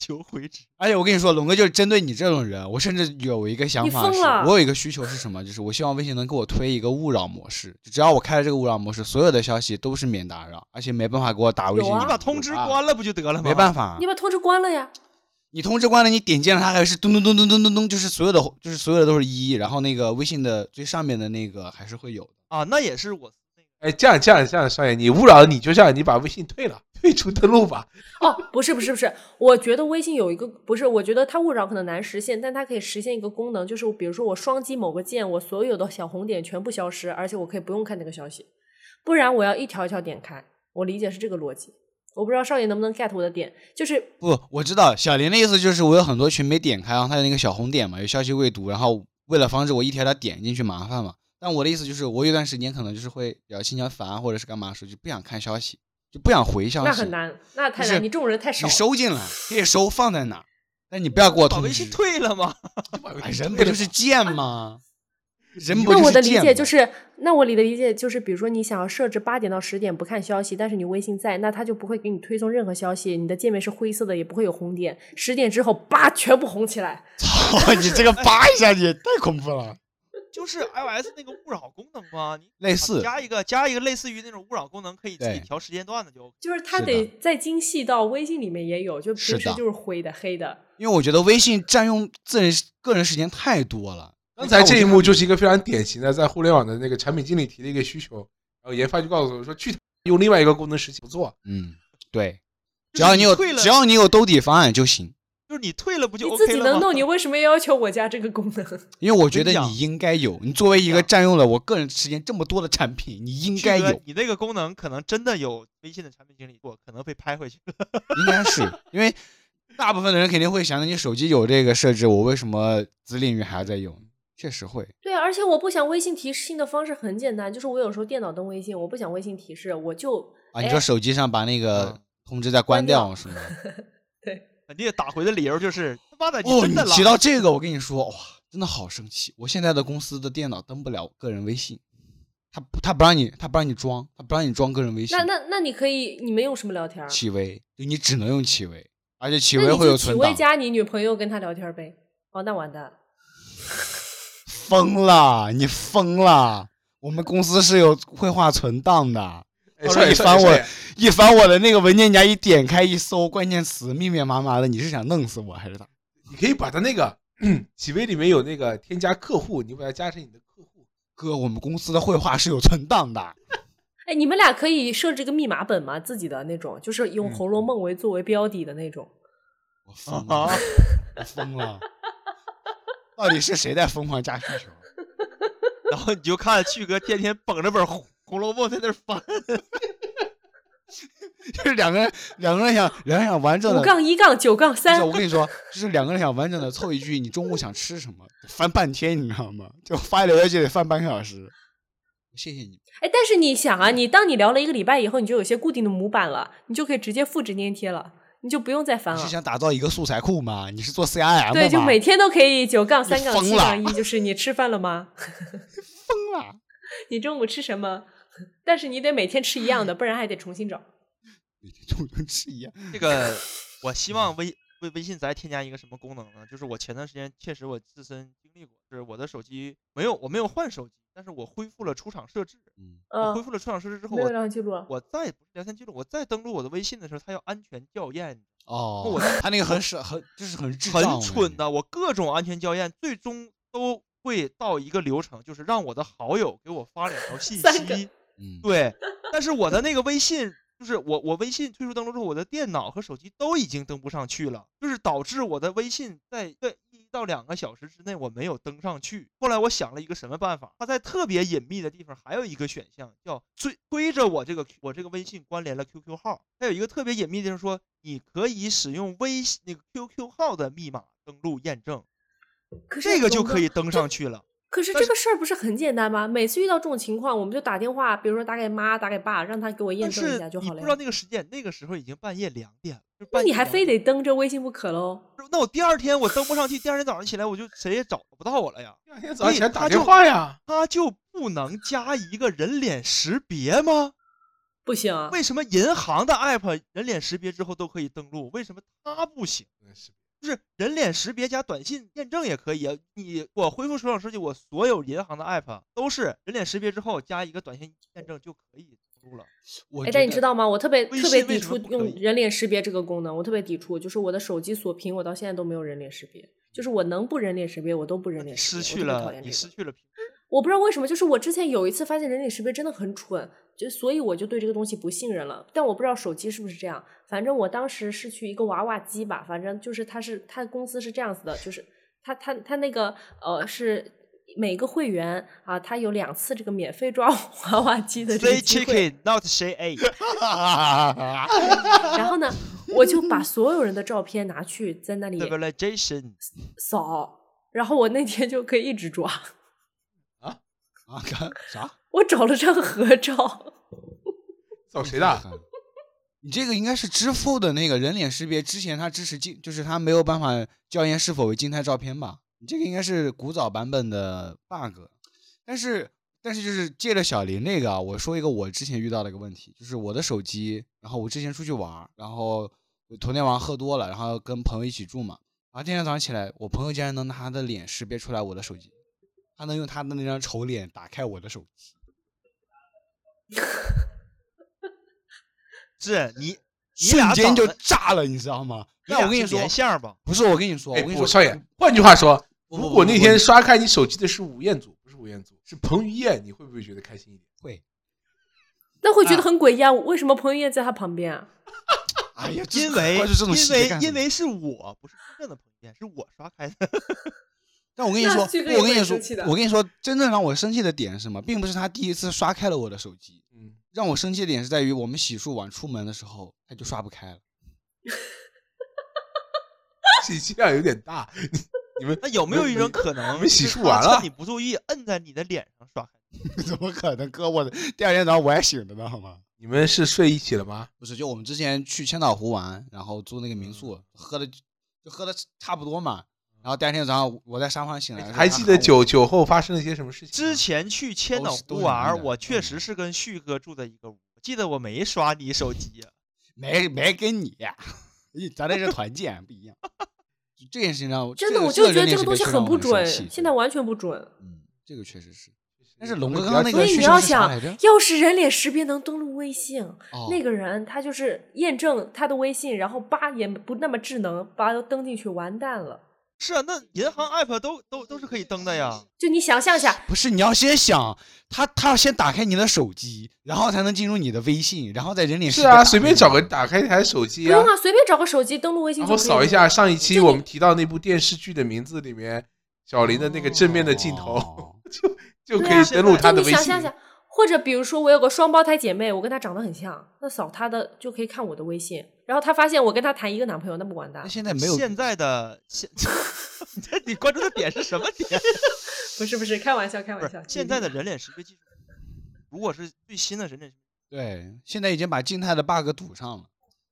求回执，而且我跟你说，龙哥就是针对你这种人，我甚至有一个想你法是，我有一个需求是什么？就是我希望微信能给我推一个勿扰模式，就只要我开了这个勿扰模式，所有的消息都是免打扰，而且没办法给我打微信。有啊你把通知关了不就得了吗？没办法你，把通知关了呀？你通知关了，你点进了它还是咚咚咚咚咚咚咚，就是所有的就是所有的都是一，然后那个微信的最上面的那个还是会有的。啊，那也是我那个哎，这样这样这样，少爷，你勿扰你就这样，你把微信退了，退出登录吧。哦，不是不是不是，我觉得微信有一个不是，我觉得它勿扰可能难实现，但它可以实现一个功能，就是比如说我双击某个键，我所有的小红点全部消失，而且我可以不用看那个消息，不然我要一条一条点开。我理解是这个逻辑，我不知道少爷能不能 get 我的点，就是不，我知道小林的意思就是我有很多群没点开，然后它有那个小红点嘛，有消息未读，然后为了防止我一条条点进去麻烦嘛。但我的意思就是，我有段时间可能就是会比较心情烦，或者是干嘛的时候就不想看消息，就不想回消息。那很难，那太就是难，你这种人太少你。收进来可以收，放在哪儿，但你不要给我通知把微信。退了吗？哎，人不就是贱吗？人不那我的理解就是，那我理的理解就是，比如说你想要设置八点到十点不看消息，但是你微信在，那它就不会给你推送任何消息，你的界面是灰色的，也不会有红点。十点之后，叭，全部红起来。操你这个叭一下你也太恐怖了。就是 iOS 那个勿扰功能吗？你啊类似加一个加一个类似于那种勿扰功能，可以自己调时间段的就 OK。就是它得再精细到微信里面也有，就平时就是灰的、黑的。因为我觉得微信占用自人个人时间太多了。刚才这一幕就是一个非常典型的在互联网的那个产品经理提的一个需求，然后研发就告诉我说去用另外一个功能实现不做。嗯，对，只要你有只要你有兜底方案就行。就是你退了不就你 OK 了吗？自己能弄，你为什么要求我加这个功能？因为我觉得你应该有，你作为一个占用了我个人时间这么多的产品，你应该有，你那个功能可能真的有微信的产品经理做，可能被拍回去。应该是因为大部分的人肯定会想着你手机有这个设置，我为什么子领域还要在用？确实会。对啊，而且我不想微信提示的方式很简单，就是我有时候电脑登微信，我不想微信提示，我就啊，你哎说手机上把那个嗯通知再关掉是吗？对，肯定打回的理由就是他妈的，哦，你真的提到这个，我跟你说，哇，真的好生气！我现在的公司的电脑登不了个人微信，他他不让你，他不让你装，他不让你装个人微信。那那那你可以，你们用什么聊天儿？企微，就你只能用企微，而且企那微会有你就企微。加你女朋友跟他聊天呗。哦，那完蛋。疯了，你疯了！我们公司是有绘画存档的。哎，到时少爷候一翻我一翻我的那个文件夹，一点开一搜关键词，密密麻麻的，你是想弄死我还是咋？你可以把他那个 企微里面有那个添加客户，你把它加成你的客户。哥，我们公司的绘画是有存档的。哎，你们俩可以设置个密码本吗？自己的那种，就是用嗯《红楼梦》为作为标底的那种。我疯了，啊，我疯了！到底是谁在疯狂加需求？然后你就看旭哥天天捧着本《红红楼梦》在那翻，就是两个人，两个人想，两个人想完整五的。杠一杠九杠三我，跟你说，就是两个人想完整的凑一句“你中午想吃什么”，翻半天，你知道吗？就发一聊天就得翻半个小时。谢谢你。哎，但是你想啊，你当你聊了一个礼拜以后，你就有些固定的模板了，你就可以直接复制粘贴了，你就不用再翻了你是。想打造一个素材库吗？你是做 CRM 对，就每天都可以九杠三杠七杠一，就是你吃饭了吗？疯了。你中午吃什么？但是你得每天吃一样的，不然还得重新找。每天都能吃一样。这个我希望微微微信再添加一个什么功能呢？就是我前段时间确实我自身经历过，就是我的手机没有我没有换手机，但是我恢复了出厂设置。嗯，我恢嗯，复了出厂设置之后，聊天记录。我再不是聊天记录，我再登录我的微信的时候，它要安全校验，哦，我他那个很傻很就是很智，很蠢的。我各种安全校验，最终都会到一个流程，就是让我的好友给我发两条 信三个息。嗯，对，但是我的那个微信，就是我我微信退出登录之后，我的电脑和手机都已经登不上去了，就是导致我的微信在在一到两个小时之内我没有登上去。后来我想了一个什么办法，它在特别隐秘的地方还有一个选项叫推推着我这个我这个微信关联了 QQ 号，它有一个特别隐秘的地方说你可以使用微信那个 QQ 号的密码登录验证，可是这个就可以登上去了。可是这个事儿不是很简单吗？每次遇到这种情况，我们就打电话，比如说打给妈、打给爸，让他给我验证一下就你不知道。那个时间，那个时候已经半夜两点了。就那你还非得登着微信不可喽？那我第二天我登不上去，第二天早上起来我就谁也找不到我了呀。第二天早上起来打电话呀，他就不能加一个人脸识别吗？不行啊，为什么银行的 app 人脸识别之后都可以登录，为什么他不行？就是人脸识别加短信验证也可以啊。你我恢复出厂设计，我所有银行的 app 都是人脸识别之后加一个短信验证就可以登录了。哎，但你知道吗？我特别特别抵触用人脸识别这个功能，我特别抵触。就是我的手机锁屏，我到现在都没有人脸识别。就是我能不人脸识别，我都不人脸识别。失去了，你失去了平 我不知道为什么，就是我之前有一次发现人脸识别真的很蠢，就所以我就对这个东西不信任了。但我不知道手机是不是这样，反正我当时是去一个娃娃机吧，反正就是它是它公司是这样子的，就是他他他那个呃是每个会员啊，他有两次这个免费抓 娃娃机的这个 Say 机会。chicken, not say egg。然后呢，我就把所有人的照片拿去在那里扫，然后我那天就可以一直抓。啊，干啥？我找了张合照，找谁的？你这个应该是支付的那个人脸识别，之前它支持静，就是它没有办法校验是否为静态照片吧？你这个应该是古早版本的 bug，但是但是就是借着小林那个啊，我说一个我之前遇到的一个问题，就是我的手机，然后我之前出去玩，然后头天晚上喝多了，然后跟朋友一起住嘛，然后第二天早上起来，我朋友竟然能拿他的脸识别出来我的手机，他能用他的那张丑脸打开我的手机。是你，你瞬间就炸了，你知道吗？你俩是但我跟你说，连相吧？不是我跟你说，哎，我跟你说，少爷，换句话说，如果那天刷开你手机的是吴彦祖，不是吴彦祖，是彭于晏，你会不会觉得开心一点？会，那会觉得啊很诡异啊！为什么彭于晏在他旁边啊？哎呀，因为因为因为是我，不是真正的彭于晏，是我刷开的。那但我跟你说，我跟你说我跟你说，真正让我生气的点是什么？并不是他第一次刷开了我的手机，嗯，让我生气的点是在于我们洗漱完出门的时候，他就刷不开了。信息量有点大。你 你们那有没有一种可能，你们洗漱完了趁你不注意，摁在你的脸上刷开？怎么可能？哥，我第二天早上我还醒着呢，好吗？你们是睡一起了吗？不是，就我们之前去千岛湖玩，然后住那个民宿，喝的就喝的差不多嘛。然后第二天早上我在沙发上醒来还记得酒酒后发生了一些什么事情？之前去千岛湖玩我确嗯实是跟旭哥住在一个屋，记得我没刷你手机呀、没没跟你，咱这是团建不一样。就这件事情让我真的，我就觉得这这个东西很不准，现现在完全不准。嗯，这个确实是。但但是龙哥刚刚那所以个需求是啥你要想，要是人脸识别能登录微信，哦那个人他就是验证他的微信，然后叭也不那么智能，叭都登进去，完蛋了。是啊，那银行 app 都都都是可以登的呀。就你想象一下，不是，你要先想，他他要先打开你的手机，然后才能进入你的微信，然后在人脸识是啊，别随便找个打开一台手机啊不用，啊，随便找个手机登录微信然。后扫一下上一期我们提到那部电视剧的名字里面，小林的那个正面的镜头，哦就可以登录他的微信。你想象一下，或者比如说我有个双胞胎姐妹，我跟她长得很像，那扫她的就可以看我的微信，然后她发现我跟她谈一个男朋友，那不完蛋那？现在没有现在的 现，你关注的点是什么点？不是不是，开玩笑开玩笑。现在的人脸识别技术，如果是最新的人脸识别，对，现在已经把静态的 bug 堵上了。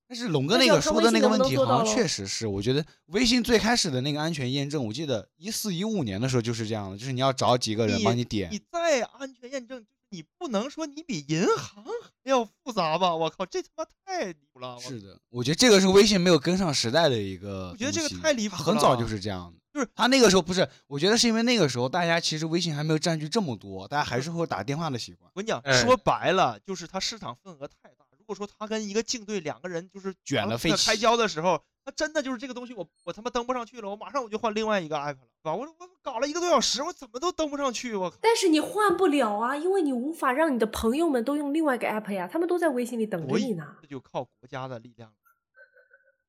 但是龙哥那个说的那个问题，好像确实是，我觉得微信最开始的那个安全验证，我记得一四一五年的时候就是这样的，就是你要找几个人帮你点你，再安全验证，你不能说你比银行还要复杂吧？我靠，这他妈太离谱了！我是的，我觉得这个是微信没有跟上时代的一个。我觉得这个太离谱了很早就是这样的。就是他那个时候不是，我觉得是因为那个时候大家其实微信还没有占据这么多，大家还是会打电话的习惯。我跟你讲，哎说白了就是它市场份额太大。如果说他跟一个竞对两个人就是卷了开起交的时候，他真的就是这个东西我我他妈登不上去了，我马上我就换另外一个 app 了，是吧？我我搞了一个多小时，我怎么都登不上去，我靠！但是你换不了啊，因为你无法让你的朋友们都用另外一个 app 呀，他们都在微信里等着你呢。这就靠国家的力量了，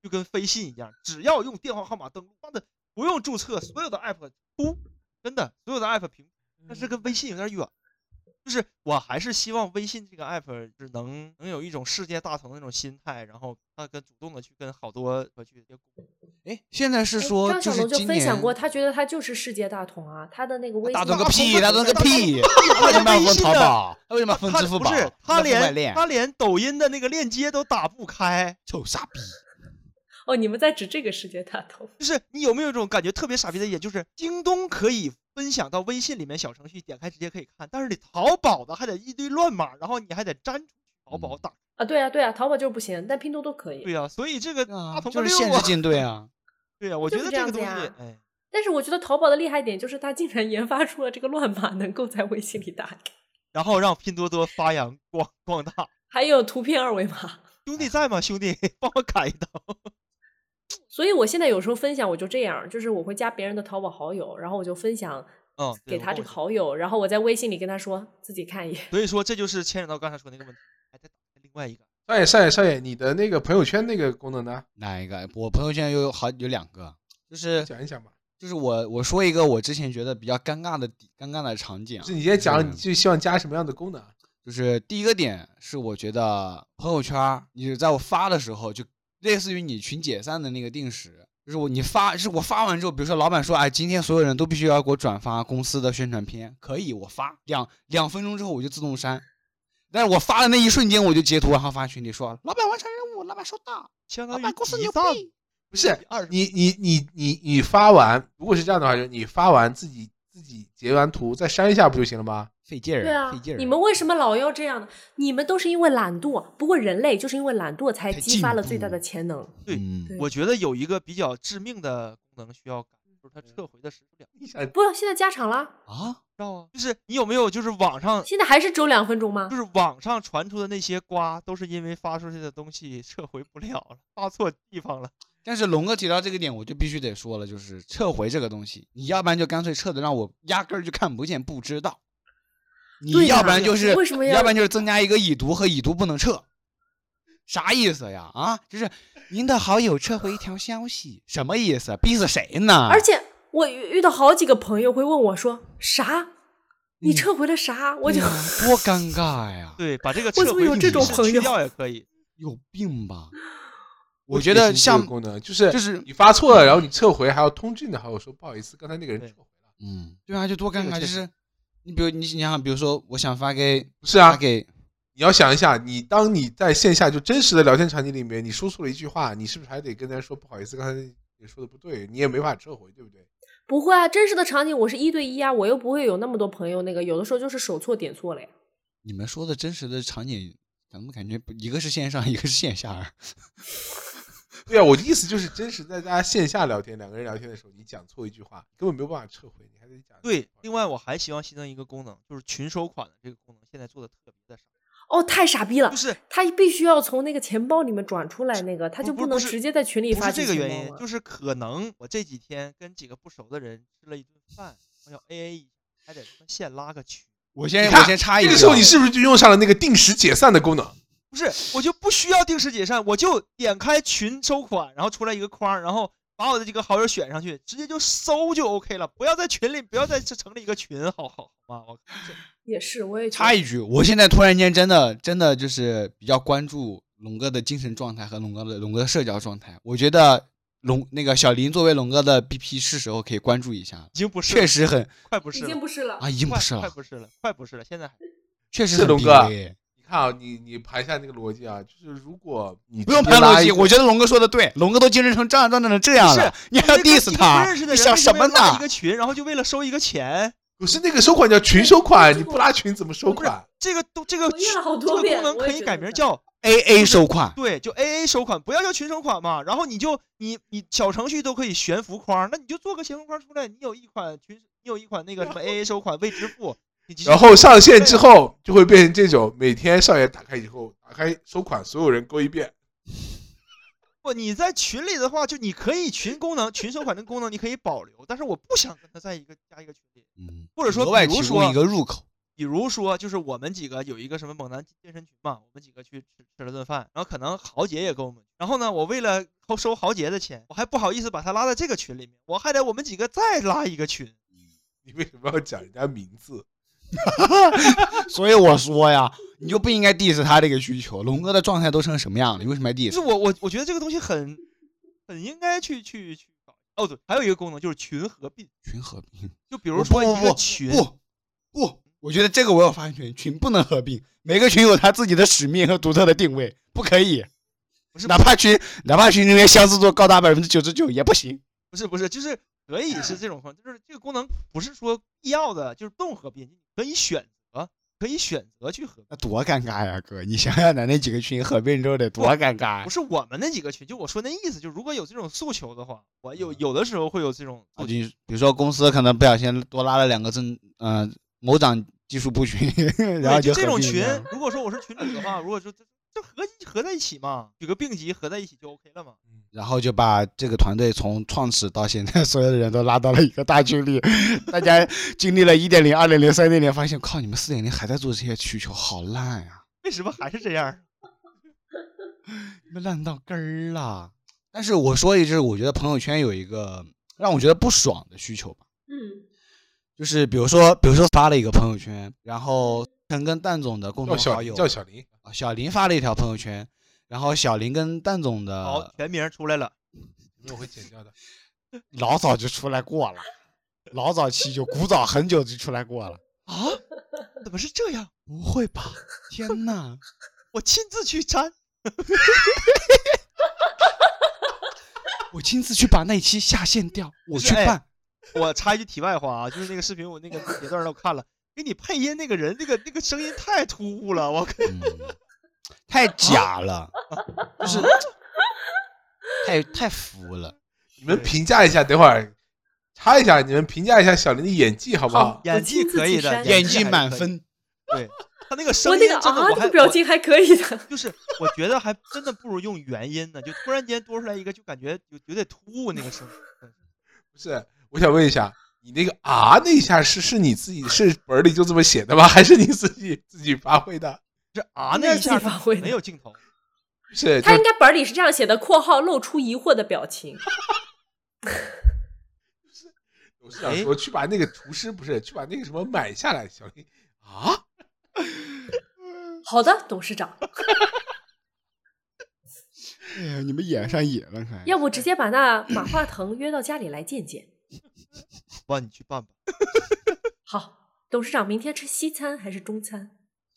就跟飞信一样，只要用电话号码登录，妈的不用注册，所有的 app 不真的所有的 app 平，但是跟微信有点远。就是我还是希望微信这个 app 是能能有一种世界大同的那种心态，然后他跟主动的去跟好多呃去哎，现在是哎说张小龙就分享过，他觉得他就是世界大同啊，他的那个微信大同个屁，大同个屁！他为什么要分淘宝？他为什么要分他支付宝？不是他连他连抖音的那个链接都打不开，臭傻逼！哦，你们在指这个世界大同？就是你有没有一种感觉特别傻逼的一点，就是京东可以分享到微信里面小程序，点开直接可以看，但是你淘宝的还得一堆乱码，然后你还得粘出去淘宝嗯打。啊，对啊对啊，淘宝就是不行，但拼多多可以。对呀、所以这个啊大，同就是限制进对啊！对啊、我觉得这个东西，但是我觉得淘宝的厉害点就是它竟然研发出了这个乱码能够在微信里打开，然后让拼多多发扬光光大。还有图片二维码。兄弟在吗？兄弟，帮我砍一刀。所以我现在有时候分享我就这样，就是我会加别人的淘宝好友，然后我就分享嗯，给他这个。好友，然后我在微信里跟他说自己看一眼。所以说这就是牵扯到刚才说那个问题，还得打开另外一个。少爷，少爷，少爷，你的那个朋友圈那个功能呢？哪一个？我朋友圈有好有两个，就是讲一讲吧。就是我我说一个我之前觉得比较尴尬的尴尬的场景啊，是你先讲，就是你最希望加什么样的功能？就是第一个点是我觉得朋友圈，你在我发的时候，就类似于你群解散的那个定时，就是我你发，就是我发完之后，比如说老板说，哎，今天所有人都必须要给我转发公司的宣传片，可以，我发。两两分钟之后我就自动删，但是我发的那一瞬间我就截图，然后发群里说，老板完成任务，老板收到，相当于老板公司牛逼，不是二你你你你你发完，如果是这样的话，就是你发完自己自己截完图再删一下不就行了吗？费劲儿，对啊费劲儿，你们为什么老要这样呢？你们都是因为懒惰，不过人类就是因为懒惰才才激发了最大的潜能。对我觉得有一个比较致命的功能需要改，就是它撤回的时数两不，现在加长了，啊？知道啊？就是你有没有就是网上现在还是只有两分钟吗就？是网上传出的那些瓜，都是因为发出去的东西撤回不了了，发错地方了。但是龙哥提到这个点，我就必须得说了，就是撤回这个东西，你要不然就干脆撤的让我压根儿就看不见，不知道。你对要不然就是，为什么要要不然就是增加一个已读和已读不能撤，啥意思呀？啊，就是您的好友撤回一条消息，什么意思？逼死谁呢？而且我遇遇到好几个朋友会问我说：“啥？你嗯撤回了啥？”我就多尴尬呀！对，把这个为什么有撤回提这种朋友示去掉也可以。有病吧？我觉得像功能就是就是你发错了，然后你撤回还要通知你的好友说不好意思，刚才那个人撤回了。嗯，对啊，就多尴尬。就是你比如你你想，比如说我想发给不是啊发，给你要想一下，你当你在线下就真实的聊天场景里面，你说错了一句话，你是不是还得跟人家说不好意思，刚才你说的不对，你也没法撤回，对不对？不会啊，真实的场景我是一对一啊，我又不会有那么多朋友，那个有的时候就是手错点错了呀。你们说的真实的场景，怎么感觉不一个是线上，一个是线下啊？对啊，我的意思就是真实在大家线下聊天，两个人聊天的时候，你讲错一句话，根本没有办法撤回，你还得讲。对，另外我还希望新增一个功能，就是群收款的这个功能，现在做的特别的少，哦，太傻逼了就！是他必须要从那个钱包里面转出来，那个他就不能直接在群里不是发进这个原因，就是可能我这几天跟几个不熟的人吃了一顿饭，我要 A A 一下，还得他妈现拉个群。我先我先插一句啊，这个时候你是不是就用上了那个定时解散的功能？不是，我就不需要定时解散，我就点开群收款，然后出来一个框，然后把我的这个好友选上去，直接就搜就 OK 了。不要在群里，不要再成立一个群，好好好吗？我也是，我也插一句，我现在突然间真的真的就是比较关注龙哥的精神状态和龙哥的龙哥的社交状态。我觉得龙那个小林作为龙哥的 BP 是时候可以关注一下，已经不是了，确实很已快不是了经不是了。啊，已经不是了，快不是了，快不是了，现在还确实是龙哥看啊，你你排一下那个逻辑啊，就是如果你不用排逻辑，我觉得龙哥说的对，龙哥都精神成这样这样这样了，你还要 diss 他不认识，的人你想什么为什么要拉一？个群，然后就为了收一个钱，不是那个收款叫群收款，你不拉群怎么收款？这个都这个这个功能可以改名叫 A A 收款，对，就 A A 收款，不要叫群收款嘛。然后你就你你小程序都可以悬浮框，那你就做个悬浮框出来。你有一款群，你有一款那个什么 A A 收款未支付，然后上线之后就会变成这种，每天上线打开以后，打开收款，所有人勾一遍。不，你在群里的话，就你可以群功能、群收款的功能你可以保留，但是我不想跟他在一个加一个群里。嗯，或者说额外比如提供说一个入口，比如说，就是我们几个有一个什么猛男健身群嘛，我们几个去吃吃了顿饭，然后可能豪杰也跟我们，然后呢，我为了收收豪杰的钱，我还不好意思把他拉在这个群里面，我还得我们几个再拉一个群。你为什么要讲人家名字？所以我说呀，你就不应该 diss 他这个需求。龙哥的状态都成什么样了？你为什么要 diss？我我我觉得这个东西很很应该去去去搞。哦对，还有一个功能就是群合并，群合并？就比如说一个群，不不，我觉得这个我有发言权，群不能合并，每个群有他自己的使命和独特的定位，不可以。不是哪怕群哪怕群里面相似度高达百分之九十九也不行。不是不是，就是可以是这种方，就是这个功能不是说必要的，就是动合并，可以选择，可以选择去合并。那多尴尬呀，哥！你想想，咱那几个群合并之后得多尴尬呀不！是我们那几个群，就我说那意思，就如果有这种诉求的话，我有有的时候会有这种诉比如说公司可能不小心多拉了两个正嗯、呃某长技术部群，然后对，就这合种群了，如果说我是群主的话，如果说这这合合在一起嘛，举个并级合在一起就 OK 了嘛。然后就把这个团队从创始到现在 所有的人都拉到了一个大群里，大家经历了一点零、二点零、三点零，发现靠，你们四点零还在做这些需求，好烂呀、为什么还是这样？你们烂到根儿了。但是我说一句，我觉得朋友圈有一个让我觉得不爽的需求吧，嗯，就是比如说，比如说发了一个朋友圈，然后陈跟蛋总的共同好友叫小林。啊小林发了一条朋友圈，然后小林跟蛋总好，的全名出来了。因为我会剪掉的。老早就出来过了，老早期就古早很久就出来过了。啊？怎么是这样？不会吧？天哪！我亲自去粘。我亲自去把那期下线掉，我去哎办。我插一句题外话啊，就是那个视频我那个截段儿都看了，给你配音那个人，那个那个声音太突兀了，我靠嗯，太假了，就是 太太服了。你们评价一下，等会儿插一下，你们评价一下小林的演技好不好好？演技可以的，演技。满分，对 他那个声音真的我还这个表情还可以的。就是我觉得还真的不如用原音呢，就突然间多出来一个，就感觉有有点突兀那个声。不是，我想问一下，你那个啊那一下是是你自己是本儿里就这么写的吗？还是你自己自己发挥的？这啊那一下发挥的没有镜头，不是，他应该本儿里是这样写的：（括号露出疑惑的表情。我是想说去把那个厨师不是去把那个什么买下来，小林啊，） 好的，董事长。哎呀，你们演上瘾了，看。要不直接把那马化腾约到家里来见见？帮你去办吧。好，董事长明天吃西餐还是中餐？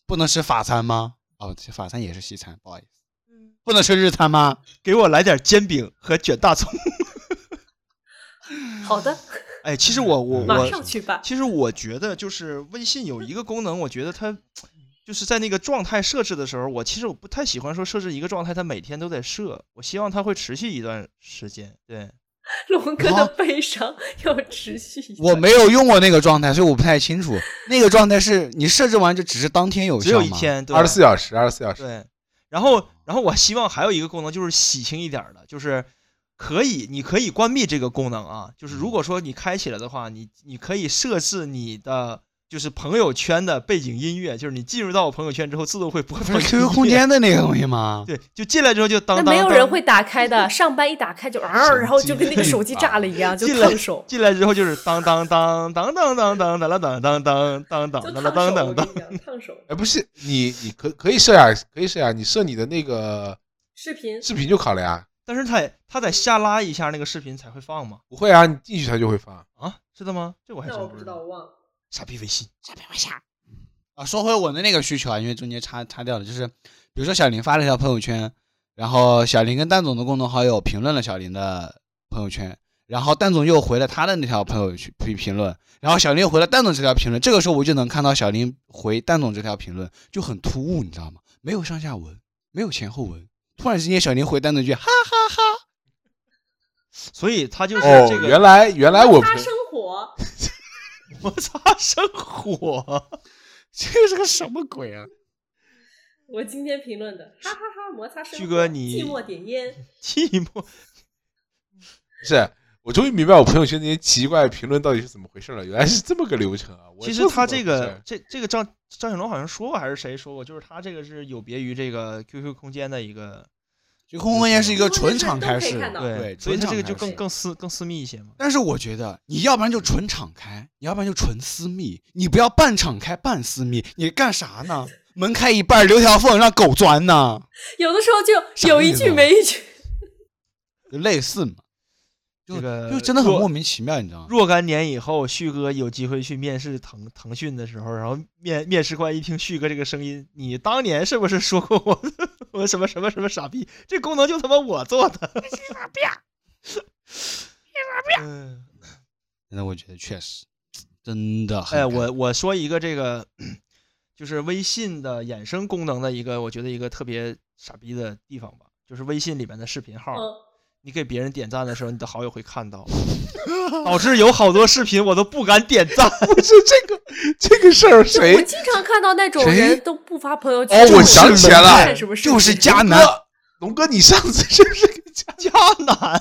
不能吃法餐吗？哦，这法餐也是西餐，不好意思。嗯不能吃日餐吗？给我来点煎饼和卷大葱。好的，哎，其实我 我马上去办。其实我觉得，就是微信有一个功能，我觉得它就是在那个状态设置的时候，我其实我不太喜欢说设置一个状态，它每天都在设，我希望它会持续一段时间。对，龙哥的悲伤要持续。我没有用过那个状态，所以我不太清楚。那个状态是你设置完就只是当天有效只有一。天，对二十四小时，二十四小时。对，然后然后我希望还有一个功能就是喜庆一点儿的，就是可以你可以关闭这个功能啊，就是如果说你开启了的话，你你可以设置你的就是朋友圈的背景音乐，就是你进入到我朋友圈之后自动会播放 QQ 空间的那个东西吗？对，就进来之后就当那当那没有人会打开的，上班一打开就 嗷，然后就跟那个手机炸了一样，就进来烫手，进来之后就是当当当当当当当当当当当当当当就当当烫手，当当烫手。哎，不是你，你可可以设呀，可以设呀，你设你的那个视频视频就好了呀。但是他得他得下拉一下那个视频才会放吗？不会啊，你进去它就会放。啊，是的吗？这我还真那我不知，道。我忘了。傻逼微信，傻逼微信啊，说回我的那个需求啊，因为中间插插掉了，就是比如说小林发了一条朋友圈，然后小林跟蛋总的共同好友评论了小林的朋友圈，然后蛋总又回了他的那条朋友圈评评论，然后小林又回了蛋总这条评论，这个时候我就能看到小林回蛋总这条评论就很突兀，你知道吗？没有上下文，没有前后文，突然之间小林回蛋总一句哈哈哈，所以他就是哦这，个原来原来我摩擦生火。这个是个什么鬼啊？我今天评论的，哈哈哈，摩擦生活。旭哥你寂寞点烟，寂寞，不 是，我终于明白我朋友圈那些奇怪评论到底是怎么回事了。原来是这么个流程啊！我其实他这个这这个张张小龙好像说过还是谁说过，就是他这个是有别于这个 QQ 空间的一个这个空空间是一个纯敞开式，对，所以它这个就更更私更私密一些嘛。但是我觉得你要不然就纯敞开，你要不然就纯私密，你不要半敞开半私密，你干啥呢？门开一半留条缝让狗钻呢？有的时候就有一句没一句。就类似嘛，就这个就真的很莫名其妙，你知道吗？若干年以后，旭哥有机会去面试腾腾讯的时候，然后面面试官一听旭哥这个声音，你当年是不是说过我我什么什么什么傻逼？这功能就他妈我做的，傻逼，嗯，那我觉得确实真的很哎，我我说一个这个，就是微信的衍生功能的一个，我觉得一个特别傻逼的地方吧，就是微信里面的视频号，嗯，你给别人点赞的时候，你的好友会看到，导致有好多视频我都不敢点赞。不是这个这个事儿谁我？经常看到那种谁人都不发朋友圈，哦我想起来了就是迦南，哥，龙哥，你上次是不是给家迦南，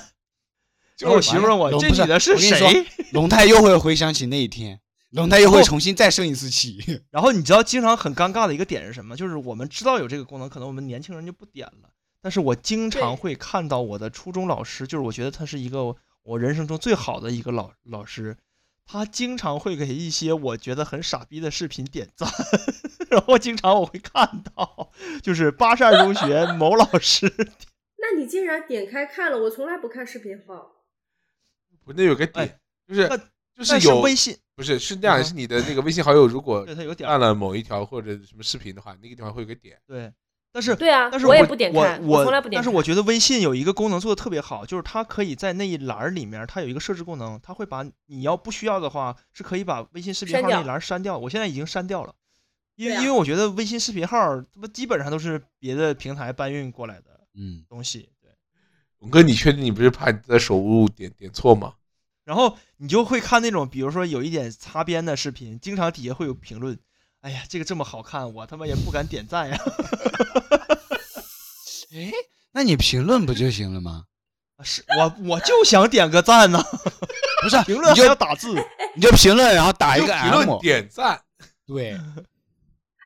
就然后我媳妇问我这女的是谁？龙太又会回想起那一天，龙太又会重新再生一次气。然后你知道经常很尴尬的一个点是什么？就是我们知道有这个功能，可能我们年轻人就不点了。但是我经常会看到我的初中老师，就是我觉得他是一个我人生中最好的一个老老师，他经常会给一些我觉得很傻逼的视频点赞，然后经常我会看到，就是巴士二中学 某老师，那你竟然点开看了，我从来不看视频号。不那有个点哎，就是那就是有微信不是是那样，嗯是你的那个微信好友如果对他有点按了某一条或者什么视频的话，那个地方会有个点。对，但是对啊，但是我也不点我开，我从来不点开。但是我觉得微信有一个功能做的特别好，就是它可以在那一栏里面，它有一个设置功能，它会把你要不需要的话，是可以把微信视频号那一栏删掉。我现在已经删掉了，因为、啊因为我觉得微信视频号儿它不基本上都是别的平台搬运过来的嗯，东西，对。龙哥，你确定你不是怕你在手误点点错吗？然后你就会看那种，比如说有一点擦边的视频，经常底下会有评论，哎呀，这个这么好看，我他妈也不敢点赞呀。哎，那你评论不就行了吗？是我我就想点个赞呢，不是，评论你就还要打字。你就评论，然后打一个就评论 M，点赞，对，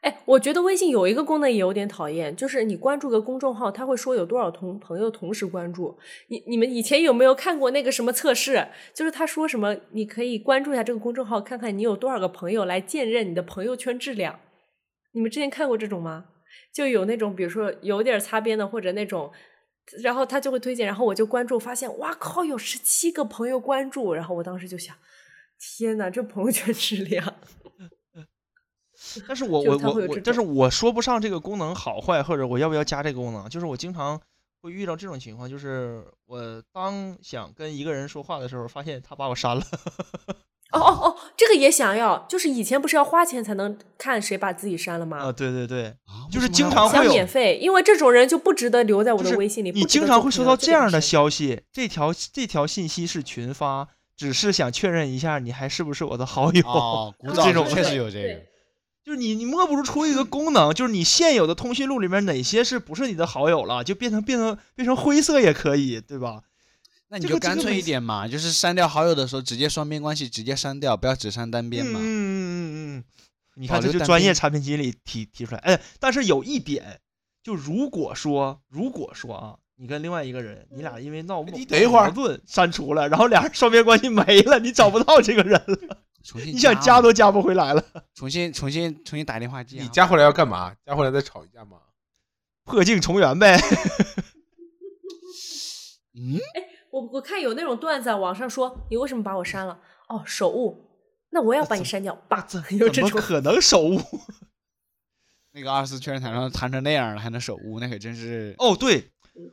哎，我觉得微信有一个功能也有点讨厌，就是你关注个公众号，它会说有多少同朋友同时关注。你你们以前有没有看过那个什么测试？就是他说什么，你可以关注一下这个公众号，看看你有多少个朋友来鉴认你的朋友圈质量。你们之前看过这种吗？就有那种，比如说有点擦边的，或者那种然后他就会推荐，然后我就关注，发现哇靠，有十七个朋友关注，然后我当时就想，天呐，这朋友圈质量。但是我我我我，但是我说不上这个功能好坏，或者我要不要加这个功能，就是我经常会遇到这种情况，就是我当想跟一个人说话的时候，发现他把我删了。哦哦哦，这个也想要，就是以前不是要花钱才能看谁把自己删了吗？啊，对对对，啊就是经常会有免费，因为这种人就不值得留在我的微信里。你经常会收到这样的。消息，这条这条信息是群发，只是想确认一下你还是不是我的好友。哦，古嗯早这种确实有这个对。就是你你摸不出一个 功能，就是你现有的通讯录里面哪些是不是你的好友了，就变成变成变成灰色也可以，对吧？那你就干脆一点嘛，就是删掉好友的时候直接双边关系直接删掉，不要只删单边嘛。嗯嗯嗯嗯嗯，你看这就专业产品经理提提出来，哎，但是有一点，就如果说如果说啊，你跟另外一个人，你俩因为闹矛盾删除了，然后俩人双边关系没了，你找不到这个人了，重新你想加都加不回来了，重新重新重新打电话加。你加回来要干嘛？加回来再吵一架吗？破镜重圆呗。嗯，哎我我看有那种段子啊，网上说你为什么把我删了？哦，手误，那我也要把你删掉。叭，有这种。怎么可能手误？那个二次确认弹上弹成那样了，还能手误，那可真是哦，对，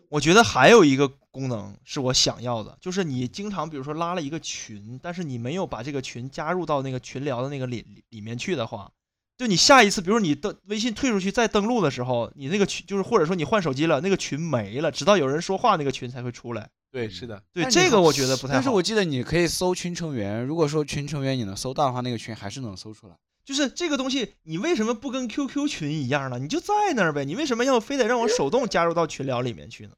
我觉得还有一个功能是我想要的，就是你经常比如说拉了一个群，但是你没有把这个群加入到那个群聊的那个里里里面去的话，就你下一次，比如说你登微信退出去再登录的时候，你那个群就是或者说你换手机了，那个群没了，直到有人说话那个群才会出来。对，是的，对，这个我觉得不太好。但是我记得你可以搜群成员，如果说群成员你能搜到的话，那个群还是能搜出来。就是这个东西，你为什么不跟 QQ 群一样呢？你就在那儿呗，你为什么要非得让我手动加入到群聊里面去呢？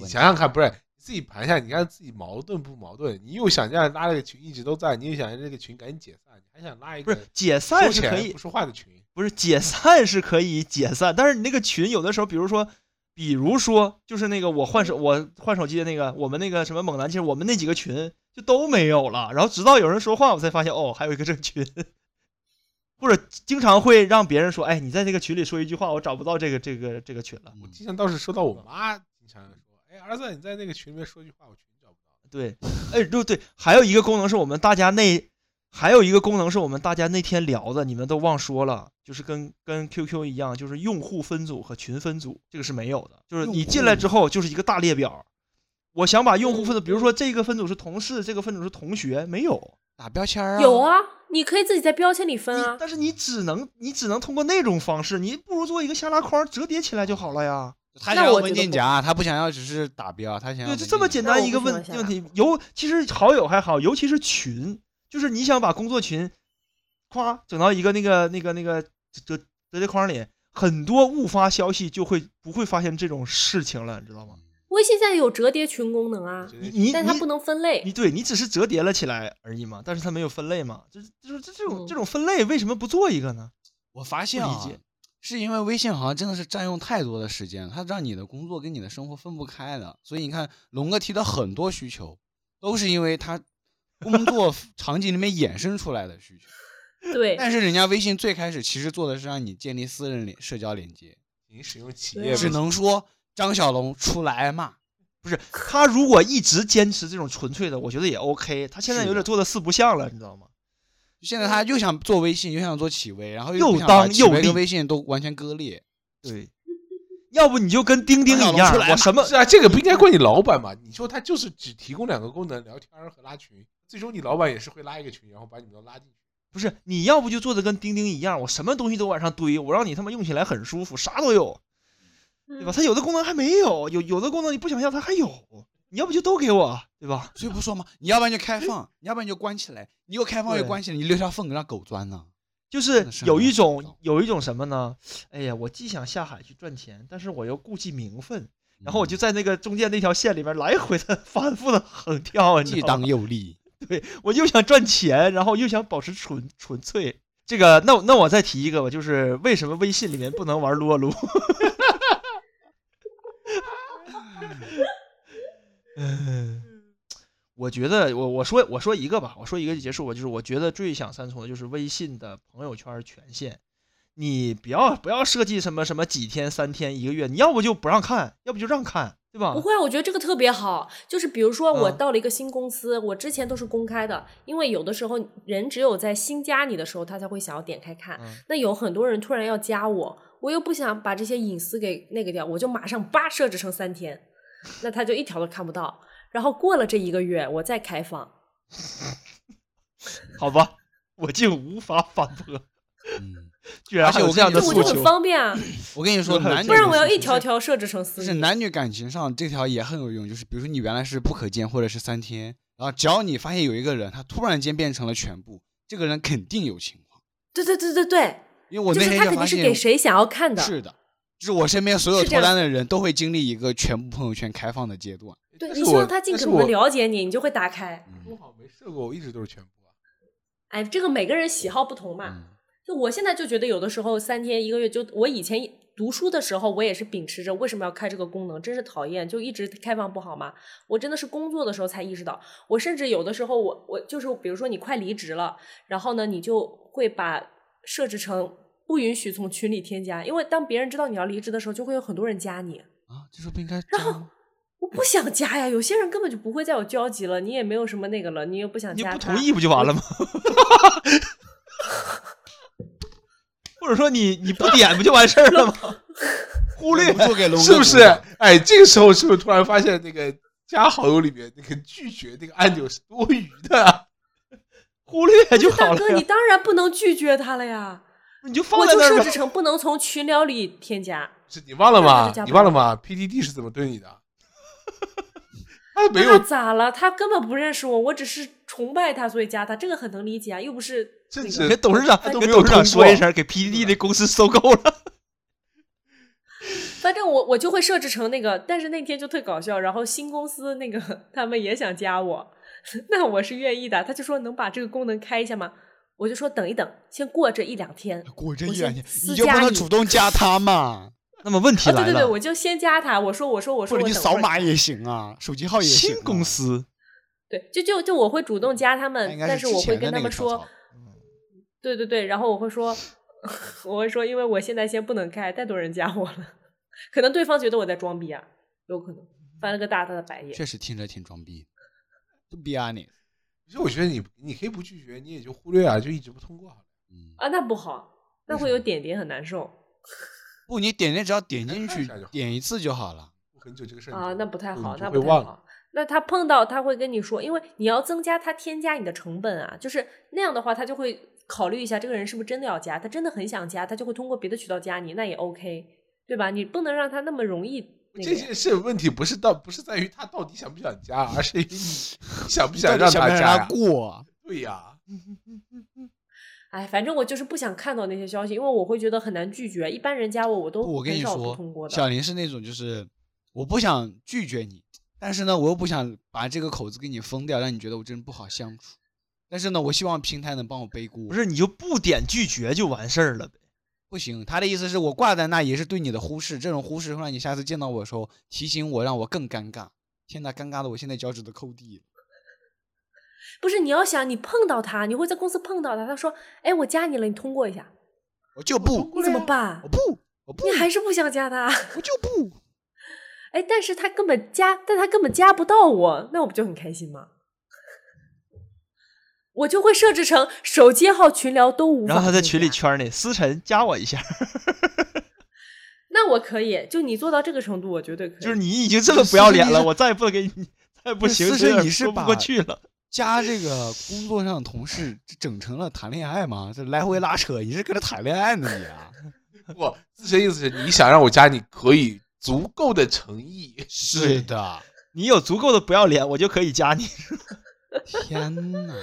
你想想看，不是你自己盘一下，你看自己矛盾不矛盾？你又想这样拉这个群一直都在，你又想让这个群赶紧解散，你还想拉一个不是解散是可以不，说话的群，不是解散是可以解散，但是你那个群有的时候，比如说，比如说就是那个我换手我换手机的那个，我们那个什么猛男，其实我们那几个群就都没有了，然后直到有人说话，我才发现哦，还有一个这个群，或者经常会让别人说，哎，你在这个群里说一句话，我找不到这个这个这个群了。我经常倒是收到我妈经常说，哎，儿子你在那个群里面说句话，我群找不到。对，哎，对对，还有一个功能是我们大家那，还有一个功能是我们大家那天聊的，你们都忘说了，就是跟跟 QQ 一样，就是用户分组和群分组，这个是没有的，就是你进来之后就是一个大列表。我想把用户分组，比如说这个分组是同事，这个分组是同学，没有。打标签啊？有，啊，你可以自己在标签里分啊。但是你只能你只能通过那种方式，你不如做一个下拉框折叠起来就好了呀。他想要文件夹，他不想要只是打标，他想要对，就这么简单一个问问题。尤其是好友还好，尤其是群，就是你想把工作群，夸整到一个那个那个那个折折叠框里，很多误发消息就会不会发现这种事情了，你知道吗？微信现在有折叠群功能啊，你你但它不能分类你。对你只是折叠了起来而已嘛，但是它没有分类嘛，就是就是这这种嗯这种分类为什么不做一个呢？我发现啊是因为微信好像真的是占用太多的时间，它让你的工作跟你的生活分不开的。所以你看，龙哥提的很多需求，都是因为他工作 场景里面衍生出来的需求。对，但是人家微信最开始其实做的是让你建立私人连社交连接，你使用企业只能说张小龙出来挨骂。不是他如果一直坚持这种纯粹的，我觉得也 OK。他现在有点做的四不像了，你知道吗？现在他又想做微信，又想做企微，然后又想把当又立企微跟微信都完全割裂。对，要不你就跟钉钉一样我什么是啊，这个不应该怪你老板嘛？你说他就是只提供两个功能，聊天和拉群，最终你老板也是会拉一个群，然后把你们都拉进去。不是，你要不就做的跟钉钉一样，我什么东西都往上堆，我让你他妈用起来很舒服，啥都有，对吧？嗯它有的功能还没有，有有的功能你不想要它还有，你要不就都给我，对吧？所以不说嘛，你要不然就开放，你要不然就关起来。你又开放又关起来，你留条缝让狗钻呢。就是有一种有一种什么呢？哎呀，我既想下海去赚钱，但是我又顾忌名分，然后我就在那个中间那条线里面来回的反复的横跳，你既当又立。对我又想赚钱，然后又想保持纯纯粹。这个，那那我再提一个吧，就是为什么微信里面不能玩撸啊撸？嗯，我觉得我我说我说一个吧，我说一个就结束吧。就是我觉得最想删除的就是微信的朋友圈权限，你不要不要设计什么什么几天、三天、一个月，你要不就不让看，要不就让看，对对吧不？会啊，我觉得这个特别好。就是比如说，我嗯到了一个新公司，我之前都是公开的，因为有的时候人只有在新加你的时候，他才会想要点开看。嗯那有很多人突然要加我，我又不想把这些隐私给那个掉，我就马上叭设置成三天，那他就一条都看不到。然后过了这一个月，我再开放。好吧，我竟无法反驳，嗯，居然还有这样的诉这我就很求。方便啊，我跟你 说，男女不然我要一条条设置成私就是。男女感情上这条也很有用，就是比如说你原来是不可见或者是三天，然后只要你发现有一个人他突然间变成了全部，这个人肯定有情况。对对对对对，因为我那就是他肯天发现定是给谁想要看的。是的，就是我身边所有脱单的人都会经历一个全部朋友圈开放的阶段。对，你希望他尽可能的了解你，你就会打开。我好像没设过，我一直都是全部啊。哎，这个每个人喜好不同嘛。嗯，就我现在就觉得，有的时候三天一个月，就我以前读书的时候，我也是秉持着为什么要开这个功能，真是讨厌，就一直开放不好吗？我真的是工作的时候才意识到，我甚至有的时候我我就是比如说你快离职了，然后呢，你就会把设置成不允许从群里添加，因为当别人知道你要离职的时候，就会有很多人加你。啊，这时候不应该然后我不想加呀，有些人根本就不会再有交集了，你也没有什么那个了，你也不想加，你不同意不就完了吗？或者说你你不点不就完事儿了吗？忽略忍不给龙哥是不是？哎，这个时候是不是突然发现那个加好友里面那个拒绝那个按钮是多余的？忽略就好大哥，你，当然不能拒绝他了呀，你就放我在那儿我。就设置成不能从群聊里添加。是你忘了吗你忘了吗？PDD 是怎么对你的？他没那有，咋了？他根本不认识我，我只是崇拜他，所以加他，这个很能理解啊，又不是那个甚至给董事长都没有跟董事长说一声，给 PDD 的公司收购了。反正我我就会设置成那个，但是那天就特搞笑，然后新公司那个他们也想加我，那我是愿意的，他就说能把这个功能开一下吗？我就说等一等，先过这一两天。我过这一两天，你就不能主动加 他嘛？那么问题哦，对对对，我就先加他，我说我说我说或者你扫码也行啊，手机号也行、啊。新公司对，就就就我会主动加他们但是我会跟他们说对对对，然后我会说，我会说，因为我现在先不能开，太多人加我了，可能对方觉得我在装逼啊，有可能翻了个大大的白眼。确实听着挺装逼的，就逼啊你。其实我觉得你你可以不拒绝，你也就忽略啊，就一直不通过好了。嗯，啊，那不好，那会有点点很难受不，你点点只要点进去点一次就好了。很久这个事儿啊，那不太好，那不太会忘了。好。那他碰到他会跟你说，因为你要增加他添加你的成本啊，就是那样的话，他就会考虑一下这个人是不是真的要加，他真的很想加，他就会通过别的渠道加你，那也 OK，对吧？你不能让他那么容易那个。这件事问题不是到不是在于他到底想不想加，而是你 想不想让底想不想加呀让他？过？对呀，哎，反正我就是不想看到那些消息，因为我会觉得很难拒绝。一般人加我，我都，我跟你说通过，的。小林是那种就是我不想拒绝你，但是呢，我又不想把这个口子给你封掉，让你觉得我真不好相处。但是呢，我希望平台能帮我背锅。不是你就不点拒绝就完事儿了呗？不行，他的意思是我挂在那也是对你的忽视，这种忽视会让你下次见到我的时候提醒我，让我更尴尬。天呐，尴尬的我现在脚趾都抠地了。不是你要想，你碰到他，你会在公司碰到他，他说：“哎，我加你了，你通过一下。我就不，你怎么办我？不，我不，你还是不想加他？我就不。哎，但是他根本加，但他根本加不到我，那我不就很开心吗？我就会设置成手机号、群聊都无法。然后他在群里，圈你，思辰加我一下，那我可以，就你做到这个程度，我绝对可以。就是你已经这么不要脸了，我再也不能给你，再也不行，思晨你是说不过去了。加这个工作上的同事，这整成了谈恋爱吗？这来回拉扯，你是跟他谈恋爱呢你啊？不，自身意思是你想让我加，你可以足够的诚意。是的，你有足够的不要脸，我就可以加你。天呐，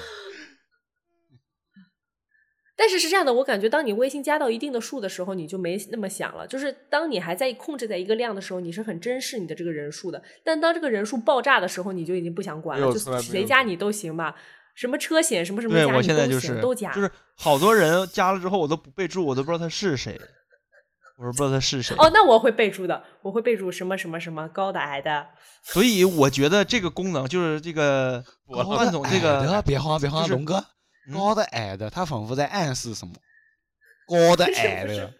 但是是这样的，我感觉当你微信加到一定的数的时候，你就没那么想了。就是当你还在控制在一个量的时候，你是很珍视你的这个人数的。但当这个人数爆炸的时候，你就已经不想管了，就谁加你都行吧。什么车险，什么什么对我加你都行，现在就是都加。就是好多人加了之后我都不备注，我都不知道他是谁，我都不知道他是谁。哦，那我会备注的，我会备注什么什么什么高的矮的。所以我觉得这个功能就是这个我范总这个别慌别慌，就是龙哥，嗯高的矮的，他仿佛在暗示什么？高的矮的，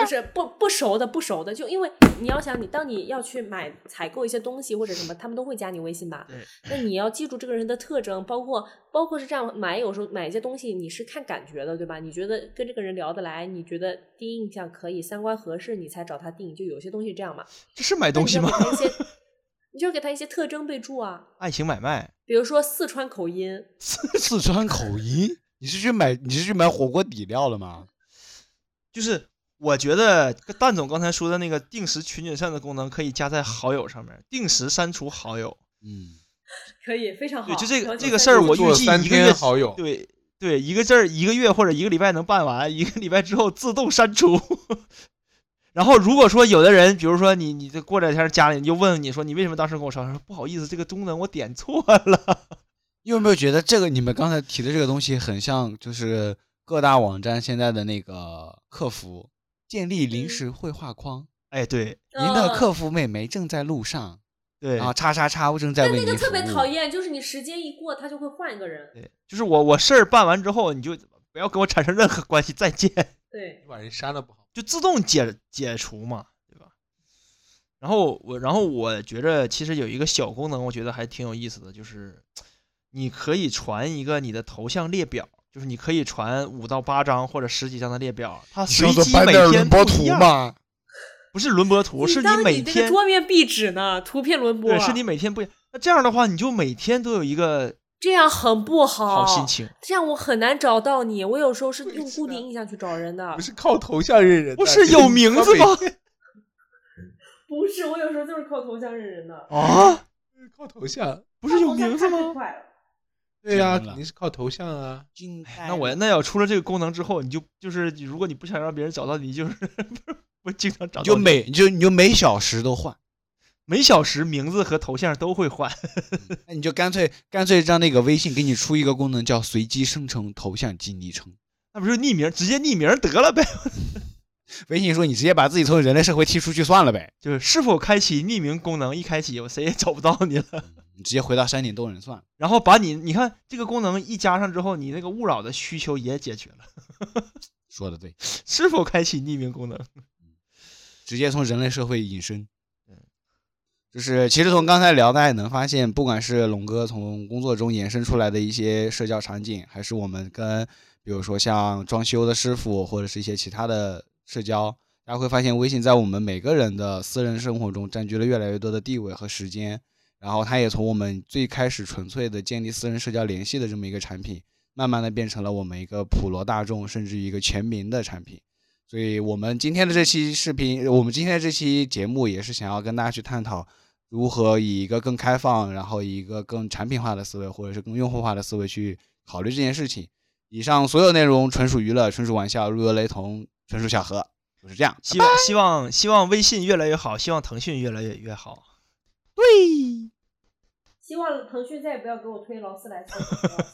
就是不不熟的不熟的，就因为你要想你当你要去买采购一些东西或者什么，他们都会加你微信吧？对。那你要记住这个人的特征，包括包括是这样买，有时候买一些东西你是看感觉的，对吧？你觉得跟这个人聊得来，你觉得第一印象可以，三观合适，你才找他定。就有些东西这样嘛。这是买东西吗？你就给他一些特征备注啊。爱情买卖，比如说四川口音。四川口音？你是去买你是去买火锅底料了吗？就是我觉得蛋总刚才说的那个定时群解散的功能可以加在好友上面，定时删除好友。嗯，可以，非常好。对，就这个这个事儿，我预计一个月好友。对对，一个字儿一个月或者一个礼拜能办完，一个礼拜之后自动删除。然后如果说有的人，比如说你你这过两天家里就问你说你为什么当时跟我说说不好意思，这个中文我点错了。你 有没有觉得这个你们刚才提的这个东西很像，就是各大网站现在的那个客服建立临时绘画框？哎，对，您的客服妹妹正在路上。对，啊，叉叉叉，我正在为你那个特别讨厌，就是你时间一过，他就会换一个人。对，就是我我事儿办完之后，你就不要跟我产生任何关系，再见。对，你把人删了不好，就自动解解除嘛，对吧？然后我，然后我觉着其实有一个小功能，我觉得还挺有意思的，就是你可以传一个你的头像列表，就是你可以传五到八张或者十几张的列表，它随机每天不一样。不是轮播图，是你每天桌面壁纸呢，图片轮播。对，是你每天不一那这样的话，你就每天都有一个。这样很不好，好心情。这样我很难找到你。我有时候是用固定印象去找人的。不是靠头像认人，不是有名字吗？不是，我有时候就是靠头像认人的。啊？靠头像？不是有名字吗？对呀，肯定是靠头像啊。那我那要出了这个功能之后，你就就是如果你不想让别人找到你，就是 不经常找，就每就你就每小时都换，每小时名字和头像都会换。那你就干脆干脆让那个微信给你出一个功能，叫随机生成头像及昵称，那不是匿名，直接匿名得了呗。微信说你直接把自己从人类社会踢出去算了呗。就是是否开启匿名功能，一开启我谁也找不到你了。你直接回到山顶洞人算了。然后把你你看这个功能一加上之后，你那个勿扰的需求也解决了。说的对，是否开启匿名功能？直接从人类社会隐身，就是其实从刚才聊，大家也能发现，不管是龙哥从工作中延伸出来的一些社交场景，还是我们跟比如说像装修的师傅或者是一些其他的社交，大家会发现微信在我们每个人的私人生活中占据了越来越多的地位和时间。然后它也从我们最开始纯粹的建立私人社交联系的这么一个产品，慢慢的变成了我们一个普罗大众甚至一个全民的产品。所以，我们今天的这期视频，我们今天的这期节目，也是想要跟大家去探讨，如何以一个更开放，然后以一个更产品化的思维，或者是更用户化的思维去考虑这件事情。以上所有内容纯属娱乐，纯属玩笑，如有雷同，纯属巧合，就是这样。希望希望希望微信越来越好，希望腾讯越来越越好。对，希望腾讯再也不要给我推劳斯莱斯，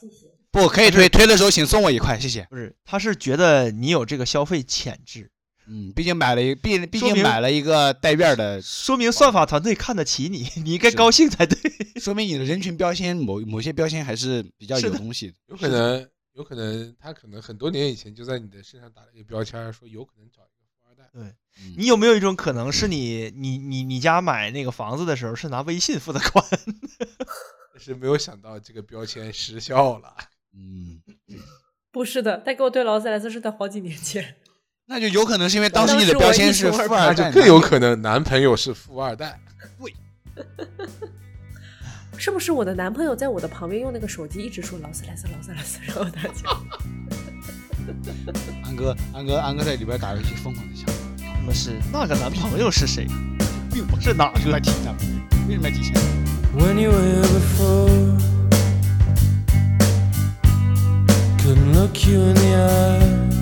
谢谢。不可以推推的时候，请送我一块，谢谢。不是，他是觉得你有这个消费潜质，嗯，毕竟买了一，毕毕竟买了一个带院的，说明算法团队看得起你，你应该高兴才对。说明你的人群标签某某些标签还是比较有东西的。有可能，有可能他可能很多年以前就在你的身上打了一个标签，说有可能找一个富二代。对你有没有一种可能是你你你你家买那个房子的时候是拿微信付的款？但是没有想到这个标签失效了。嗯，不是的，他给我推劳斯莱斯是在好几年前，那就有可能是因为当时你的标签是富二代，更有可能男朋友是富二代。对，是不是我的男朋友在我的旁边用那个手机一直说劳斯莱斯劳斯莱斯，然后他就，安哥安哥安哥在里边打游戏疯狂的笑，他们是那个男朋友是谁，并不是哪个来提的，为什么要提钱？couldn't look you in the eye.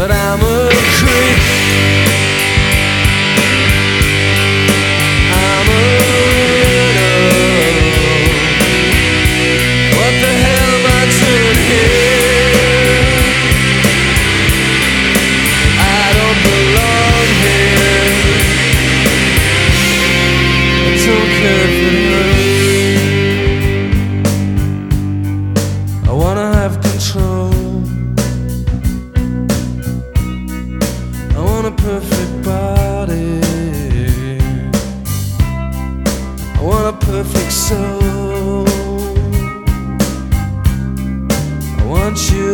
but I'm a creep. I'm a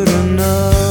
good enough